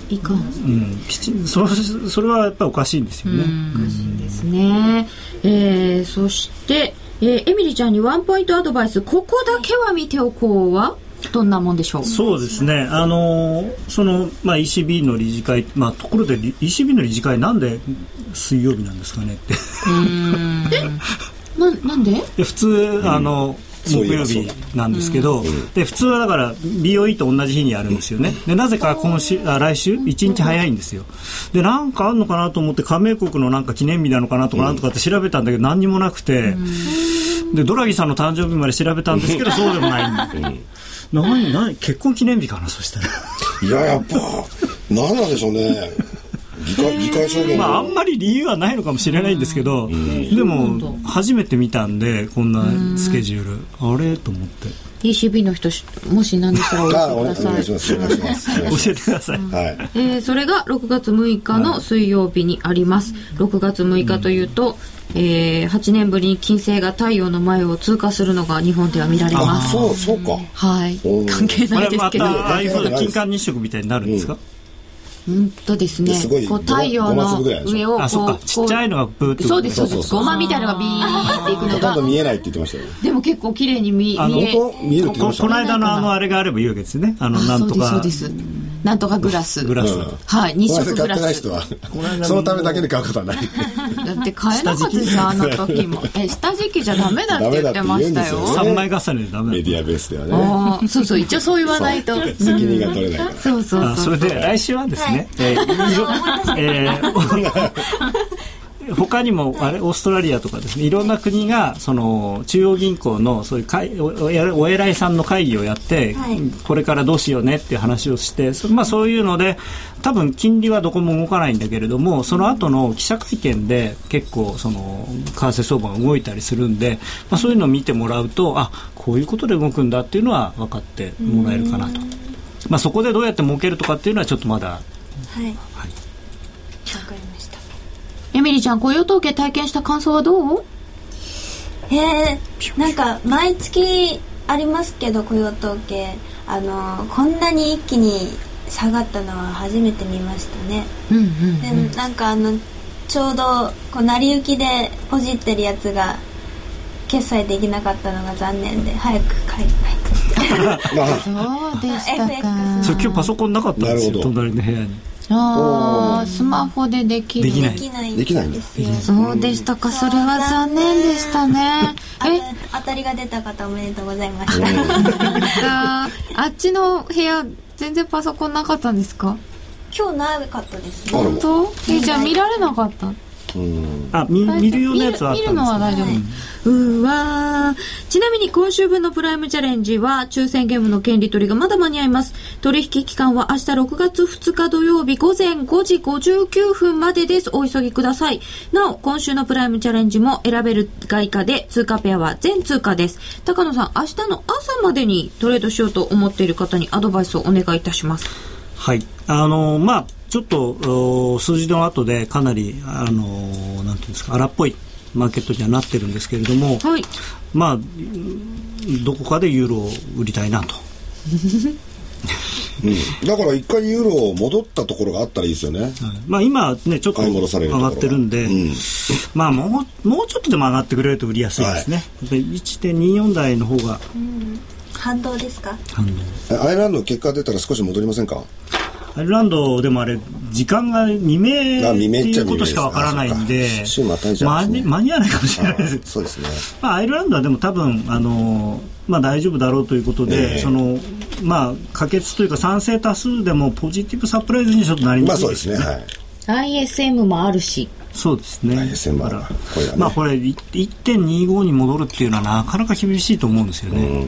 いかん、うん、きちそそれはやっぱりおかしいんですよね。おかしいですね、えー、そして、えー、エミリーちゃんにワンポイントアドバイスここだけは見ておこうは？どんなもんでしょう？そうですね、あのそのまあ、ECB の理事会、まあ、ところで ECB の理事会、なんで水曜日なんですかねって。え？ななんで？普通あの、うん木曜日なんですけど、で普通はだから BOE と同じ日にやるんですよね。でなぜか今週あ来週？1日早いんですよ。でなんかあるのかなと思って加盟国のなんか記念日なのかなとかなんとかって調べたんだけど何にもなくて。でドラギさんの誕生日まで調べたんですけどそうでもないんだ、何何結婚記念日かなそしたら。いややっぱ何なんでしょうねまあ、あんまり理由はないのかもしれないんですけど、でも初めて見たんでこんなスケジュール。あれ？と思って。ECB の人もし何でしたらお教えてください。教えてください、はい。えー、それが6月6日の水曜日にあります、はい、6月6日というと、うん、えー、8年ぶりに金星が太陽の前を通過するのが日本では見られます。そうそうか。はい。関係ないですけど。ああいうふうな金環日食みたいになるんですか、うんうんとですね、こう太陽の上をこう、ちっちゃいのがブーってそうですそうです。ごまみたいなのがビーっていくのが。ほとんど見えないって言ってましたよ。でも結構綺麗に見見え見えるってこの間のあのあれがあればいいわけですね。あのなんとか。そうです。なんとかグラス。グラス。はい、日食グラス。そのためだけで買うことはない。だって買えなかったですよ、あの時も。え、下敷きじゃダメだって 言ってましたよ。三枚重ねでダメ。メディアベースではね。そうそう、一応そう言わないと。責任が取れないそうそうそう。それで来週はですね、えー、他にもあれ、オーストラリアとかですね。いろんな国がその中央銀行のそういう会おお偉いさんの会議をやって、はい、これからどうしようねっていう話をしてそ,、まあ、そういうので多分金利はどこも動かないんだけれどもその後の記者会見で結構その為替相場が動いたりするんで、まあ、そういうのを見てもらうとあこういうことで動くんだっていうのは分かってもらえるかなと。まあ、そこでどうやって儲けるとかっていうのはちょっとまだ。はい。はい。わかりました。エミリーちゃん、雇用統計体験した感想はどう？へえ、なんか毎月ありますけど雇用統計あのこんなに一気に下がったのは初めて見ましたね。うんうんうん、でなんかあのちょうどこう成り行きでポジってるやつが決済できなかったのが残念で早く帰りたいそうでしたか。そう今日パソコンなかったんですよ隣の部屋に。ああスマホでできる。できない。できない。んです。そうでしたか。それは残念でしたね。え？当たりが出た方おめでとうございました。あっちの部屋全然パソコンなかったんですか？今日なかったです本当？えじゃあ見られなかった？あ見見るようなやつはあったんですか見るのは大丈夫、うわちなみに今週分のプライムチャレンジは抽選ゲームの権利取りがまだ間に合います。取引期間は明日6月2日土曜日午前5時59分までです。お急ぎください。なお今週のプライムチャレンジも選べる外貨で通貨ペアは全通貨です。高野さん明日の朝までにトレードしようと思っている方にアドバイスをお願いいたします。はい。あのまあちょっと数字の後でかなりあのなんていうんですか荒っぽいマーケットにはなってるんですけれども、はい、まあどこかでユーロを売りたいなと。うん、だから一回ユーロ戻ったところがあったらいいですよね、はい、まあ、今ねちょっと上がってるんで、うん、まあもうもうちょっとでも上がってくれると売りやすいですね、はい、1.24台の方が、うん、反動ですか？反動。アイルランド結果出たら少し戻りませんか？アイルランドでもあれ時間が未明っていうことしかわからないんで間に間に合わないかもしれないです。そうですね、まあ、アイルランドはでも多分あの、まあ、大丈夫だろうということで、えー、そのまあ可決というか賛成多数でもポジティブサプライズにちょっとなりますね,、まあ、そうですね。はい、ISM もあるしそうですね。ISM はこれ、ね、まあこれ1.25に戻るっていうのはなかなか厳しいと思うんですよね。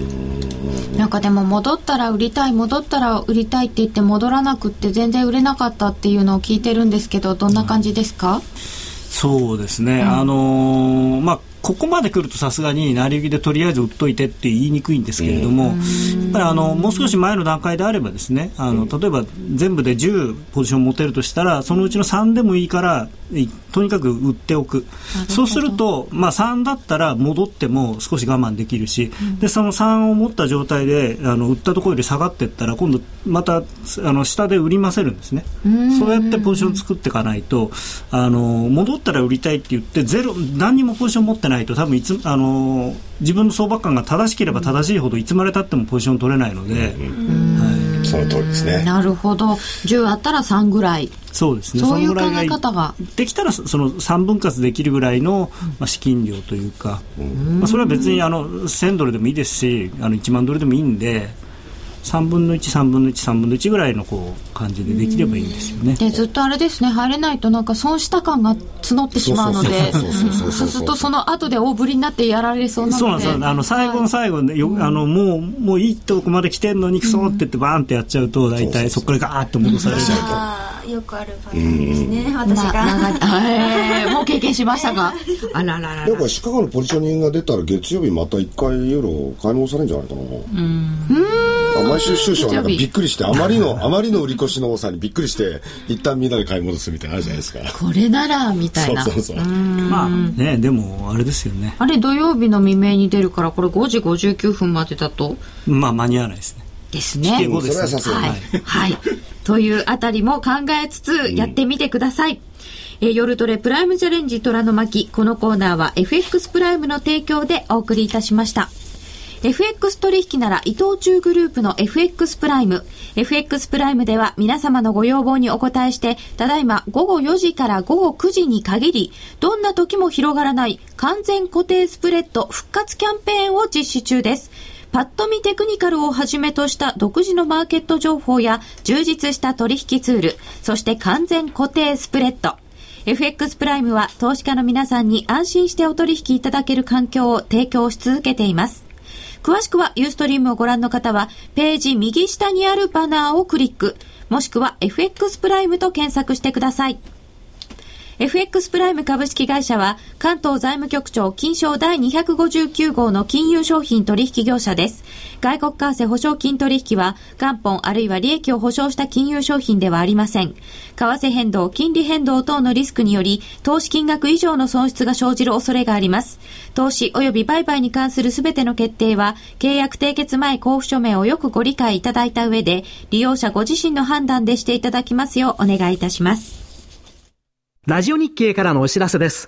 なんかでも戻ったら売りたい戻ったら売りたいって言って戻らなくって全然売れなかったっていうのを聞いてるんですけどどんな感じですか、うん、そうですね、うん、あのー、まあここまで来るとさすがに成り行きでとりあえず売っといてって言いにくいんですけれども、やっぱりあのもう少し前の段階であればですねあの例えば全部で10ポジション持てるとしたらそのうちの3でもいいからとにかく売っておく。そうすると、まあ、3だったら戻っても少し我慢できるし、うん、でその3を持った状態であの売ったところより下がっていったら今度またあの下で売りませるんですね。そうやってポジション作っていかないとあの戻ったら売りたいって言ってゼロ何にもポジション持ってないと多分いつあの自分の相場感が正しければ正しいほどいつまでたってもポジション取れないので、はい、その通りですね。なるほど。10あったら3ぐらい。そうですね。そういう考え方が。できたらその3分割できるぐらいの、まあ、資金量というか、まあ、それは別にあの1000ドルでもいいですしあの1万ドルでもいいんで3分の13分の13分の1ぐらいのこう感じでできればいいんですよね。でずっとあれですね。入れないとなんか損した感が募ってしまうので。そうするとその後で大振りになってやられそうなのでそうなんですよあの最後の最後で、よあのもうもういいとこまで来てんのにクソって言ってバーンってやっちゃうと大体そこからガーッと戻されちゃうと。よくあるパターンですね、私が、えー、もう経験しましたがあららららかシカゴのポジショニングが出たら月曜日また1回ユーロ買い戻されるんじゃないかなうん毎週収支はなんかびっくりして、あまりの、あまりの売り越しの多さにびっくりして、一旦みんなで買い戻すみたいなあるじゃないですか。これなら、みたいな。そうそうそう。まあね、でも、あれですよね。あれ、土曜日の未明に出るから、これ5時59分までだと。まあ、間に合わないですね。ですね。すがに。はい。はい。というあたりも考えつつ、やってみてください。うんえー、夜トレプライムチャレンジ虎の巻。このコーナーは FX プライムの提供でお送りいたしました。FX 取引なら伊藤忠グループの FX プライム。FX プライムでは皆様のご要望にお答えして、ただいま午後4時から午後9時に限り、どんな時も広がらない完全固定スプレッド復活キャンペーンを実施中です。パッと見テクニカルをはじめとした独自のマーケット情報や充実した取引ツール、そして完全固定スプレッド。FX プライムは投資家の皆さんに安心してお取引いただける環境を提供し続けています。詳しくはユーストリームをご覧の方は、ページ右下にあるバナーをクリック、もしくは FX プライムと検索してください。FX プライム株式会社は関東財務局長金賞第259号の金融商品取引業者です。外国為替保証金取引は元本あるいは利益を保証した金融商品ではありません。為替変動、金利変動等のリスクにより投資金額以上の損失が生じる恐れがあります。投資及び売買に関するすべての決定は契約締結前交付書面をよくご理解いただいた上で利用者ご自身の判断でしていただきますようお願いいたします。ラジオ日経からのお知らせです。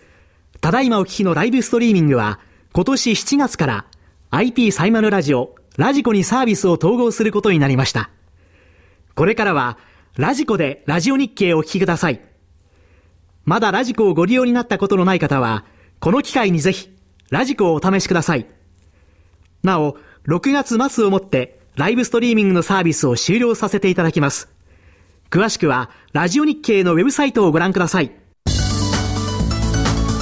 ただいまお聞きのライブストリーミングは、今年7月から IP サイマルラジオ、ラジコにサービスを統合することになりました。これからは、ラジコでラジオ日経をお聞きください。まだラジコをご利用になったことのない方は、この機会にぜひ、ラジコをお試しください。なお、6月末をもって、ライブストリーミングのサービスを終了させていただきます。詳しくは、ラジオ日経のウェブサイトをご覧ください。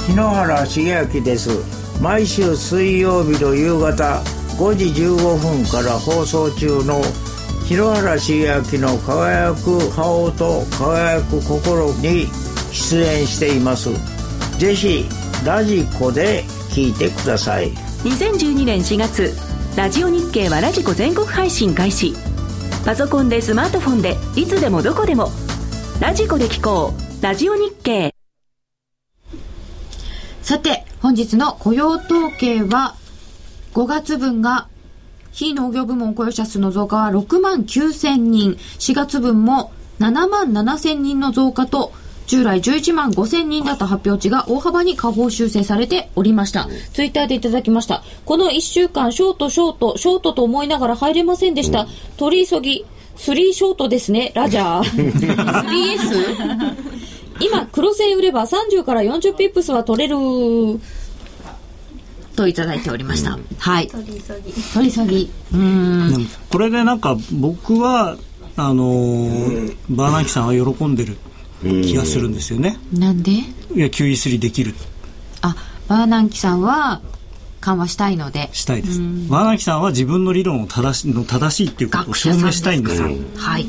日野原茂明です。毎週水曜日の夕方5時15分から放送中の日野原茂明の輝く顔と輝く心に出演しています。ぜひラジコで聞いてください。2012年4月ラジオ日経はラジコ全国配信開始。パソコンでスマートフォンでいつでもどこでも。ラジコで聞こう。ラジオ日経。さて、本日の雇用統計は、5月分が、非農業部門雇用者数の増加は6万9000人、4月分も7万7000人の増加と、従来11万5000人だった発表値が大幅に下方修正されておりました。ツイッターでいただきました。この1週間、ショート、ショート、ショートと思いながら入れませんでした。取り急ぎ、スリーショートですね、ラジャー。3S? 今、黒線売れば30から40ピップスは取れるといただいておりました。うん、はい。取り急ぎ。取り急ぎ。うん。これでなんか僕は、あのー、バーナンキさんは喜んでる気がするんですよね。なんで？いや、QE3 できる。あ、バーナンキさんは、緩和したいので。したいです。バーナンキさんは自分の理論を正しの正しいっていうことを証明したいんですよ。はい。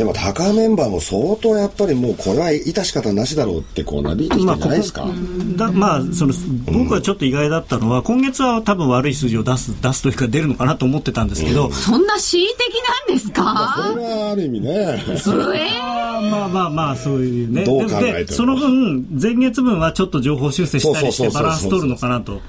でも高メンバーも相当やっぱりもうこれは致し方なしだろうってこうなびいてきたんじゃないですか？まあ、だまあその僕はちょっと意外だったのは、今月は多分悪い数字を出す出すというか出るのかなと思ってたんですけど、うん、そんな恣意的なんですか？まあ、それはある意味ね。えー、まあまあまあそういうね。どう考えてその分前月分はちょっと情報修正したりしてバランス取るのかなと。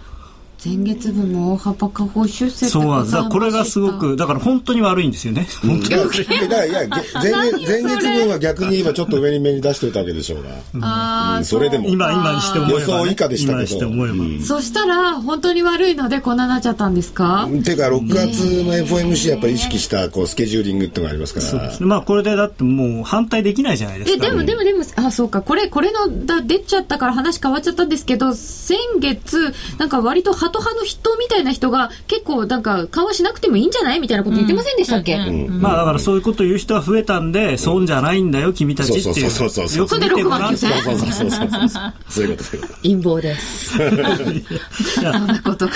前月分も大幅下方修正そうなんですこれがすごくだから本当に悪いんですよね、本当にだいや前前月分は逆に今ちょっと上に目に出しておいたわけでしょうが、ああ、それでも。今今にして思えば、予想以下でしたけど、うん、そしたら本当に悪いのでこんななっちゃったんですか？っていうか6月の FOMC やっぱり意識したこうスケジューリングってのがありますから。そうですね。まあこれでだってもう反対できないじゃないですか。えでもでもでもあそうか。これこれのだ出ちゃったから話変わっちゃったんですけど先月なんか割とハト派の人みたいな人が結構なんか緩和しなくてもいいんじゃないみたいなこと言ってませんでしたっけ、まあだからそういうこと言う人は増えたんで、損じゃないんだよ君たちっていう。そうそうそうそうよく見てごらんそうそうそうそうそういうことそういうこと陰謀ですそんなことか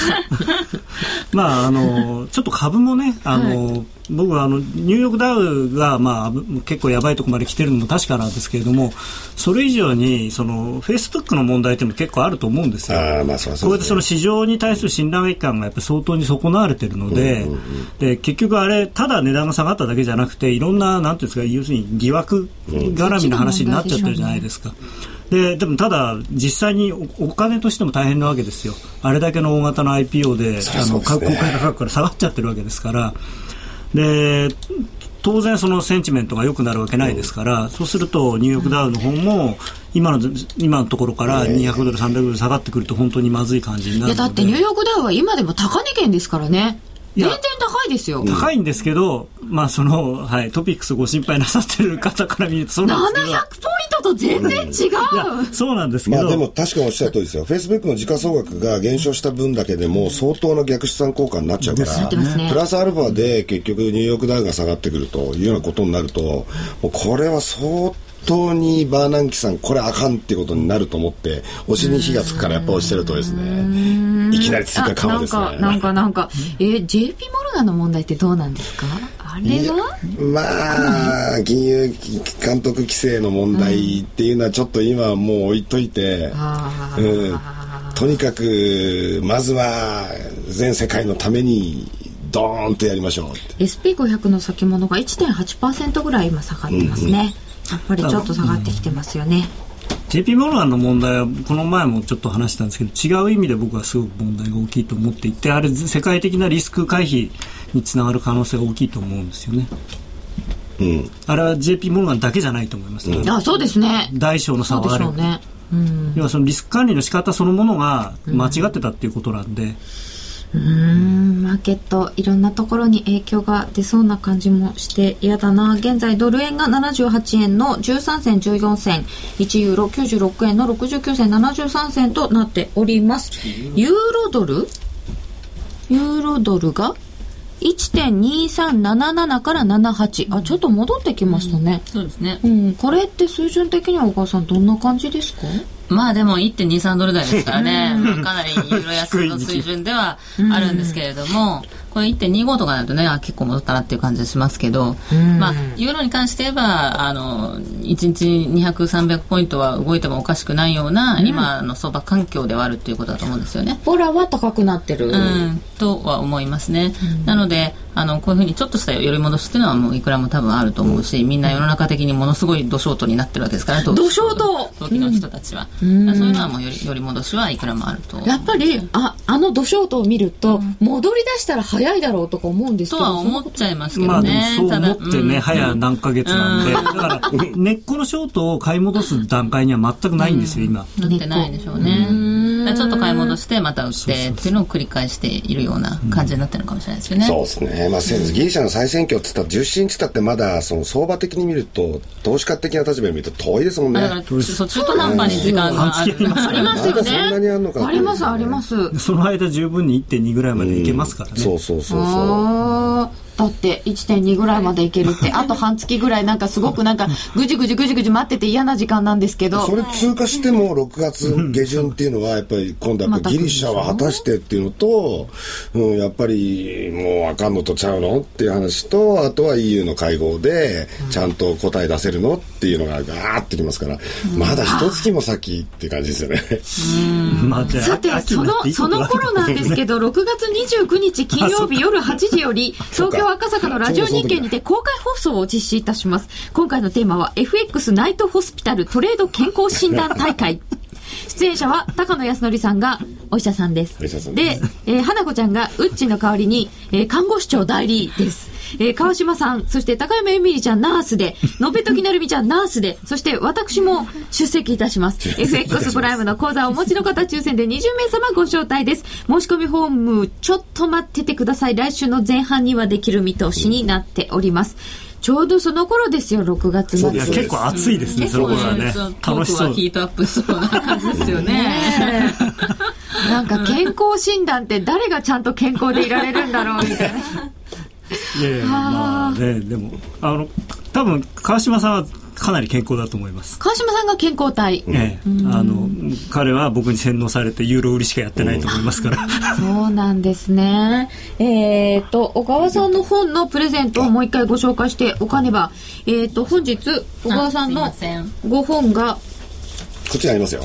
まああのちょっと株もねあの、はい僕はあのニューヨークダウが、まあ、結構やばいところまで来てるのも確かなんですけれどもそれ以上にそのフェイスブックの問題っていうのも結構あると思うんですよ。あまあそうそう、ね、こうやってその市場に対する信頼感がやっぱ相当に損なわれてるのでうんうんうん、で結局あれただ値段が下がっただけじゃなくていろんななんていうんですか要するに疑惑絡みの話になっちゃってるじゃないですか。ででもただ、実際にお金としても大変なわけですよ、あれだけの大型の IPO で、あの公開価格から下がっちゃってるわけですから、で当然そのセンチメントが良くなるわけないですから、うん、そうするとニューヨークダウの方も今の今のところから200ドル、300ドル下がってくると本当にまずい感じになるいやだってニューヨークダウは今でも高値圏ですからね。全然高いですよ。高いんですけど、まあその、はい、トピックスご心配なさってる方から見るとそうなんですけど。700ポイントと全然違う。そうなんですけど。まあでも確かにおっしゃる通りですよ。フェイスブックの時価総額が減少した分だけでも相当な逆資産効果になっちゃうから、ね、プラスアルファで結局ニューヨークダウが下がってくるというようなことになると、もうこれは相当にバーナンキさんこれあかんってことになると思って押しに火がつくからやっぱ押してるとですねいきなり追加緩和ですね。なんかなんかえー、JP モルガンの問題ってどうなんですか？あれは？まあ金融監督規制の問題っていうのはちょっと今もう置いといて、うん。とにかくまずは全世界のためにドーンとやりましょう SP500 の先物が1.8%ぐらい今下がってますね、うんうん、やっぱりちょっと下がってきてますよね、JP モルガンの問題はこの前もちょっと話したんですけど違う意味で僕はすごく問題が大きいと思っていてあれ世界的なリスク回避につながる可能性が大きいと思うんですよね。うん、あれは JP モルガンだけじゃないと思います、ね、うん、あそうですね。大小の差はある、ね。うん、要はそのリスク管理の仕方そのものが間違ってたっていうことなんで、うん。マーケットいろんなところに影響が出そうな感じもして嫌だな。現在ドル円が78円の13銭14銭。1ユーロ96円の69銭。73銭となっております。ユーロドル？ユーロドルが1.2377から78あちょっと戻ってきましたね、うん、そうですね、うん、これって水準的にはお母さんどんな感じですか？まあでも1.23ドル台ですからね、かなりユーロ安の水準ではあるんですけれども、これ1.25とかだとね、結構戻ったなっていう感じしますけど、まあ、ユーロに関して言えば、あの、1日200、300ポイントは動いてもおかしくないような、今の相場環境ではあるっていうことだと思うんですよね。ボラは高くなってる。うん、とは思いますね。なので、あの、こういうふうにちょっとした寄り戻しっていうのはもういくらも多分あると思うし、みんな世の中的にものすごい土ショートになってるわけですから、土ショート投機の人たちは。そういうのはもうより寄り戻しはいくらもあると。やっぱり、あ、あの土ショートを見ると、戻り出したら早いだろうとか思うんですけど。とは思っちゃいますけどね。まあ、そう思ってね、早何ヶ月なんで。だから、根っこのショートを買い戻す段階には全くないんですよ、今。なってないでしょうね。ちょっと買い戻してまた売ってっていうのを繰り返しているような感じになってるのかもしれないですよね。そうですね。まあ、ギリシャの再選挙って言ったら、重心って言ったってまだその相場的に見ると、投資家的な立場で見ると遠いですもんね。だから、中途半端に時間がありますよね。そんなにあるのか。あります、あります。その間十分に1.2ぐらいまでいけますからね。そうそうそうそう。だって1.2ぐらいまでいけるって あと半月ぐらいなんかすごくなんかぐじぐじぐじぐじ待ってて嫌な時間なんですけど。それ通過しても6月下旬っていうのはやっぱり今度やっぱギリシャは果たしてっていうのと、うん、やっぱりもうあかんのとちゃうのっていう話とあとは EU の会合でちゃんと答え出せるのっていうのがガーッてきますからまだ一月も先って感じですよね。さてそのその頃なんですけど 6月29日金曜日夜8時より東京赤坂のラジオ日経にて公開放送を実施いたします。今回のテーマは FX ナイトホスピタルトレード健康診断大会。出演者は高野康則さんがお医者さんです。で、えー、花子ちゃんがウッチの代わりに、えー、看護師長代理です。えー、川島さん、そして高山由美里ちゃんナースで、のべときなるみちゃんナースで、そして私も出席いたします。FX プライムの講座をお持ちの方抽選で20名様ご招待です。申し込みフォーム、ちょっと待っててください。来週の前半にはできる見通しになっております。ちょうどその頃ですよ、6月末。結構暑いですね、その頃はね。楽しそう。ヒートアップしそうな感じですよね。なんか健康診断って誰がちゃんと健康でいられるんだろうみたいな。いやいやまあねでもあの多分川島さんはかなり健康だと思います。川島さんが健康体、ええ、あの彼は僕に洗脳されてユーロ売りしかやってないと思いますから。そうなんですね。えっ、ー、と小川さんの本のプレゼントをもう一回ご紹介しておかねば。えっ、ー、と本日小川さんのご本がこっちにありますよ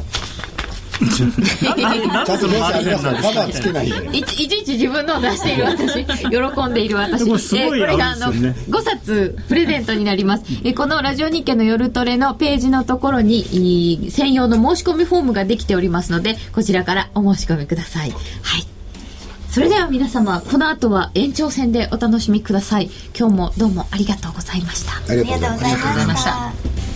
いでいちいち自分のを出している私喜んでいる私。こえこれがあの5冊プレゼントになります。えこのラジオ日経の夜トレのページのところに専用の申し込みフォームができておりますのでこちらからお申し込みください。はい。それでは皆様この後は延長戦でお楽しみください。今日もどうもありがとうございました。ありがとうございました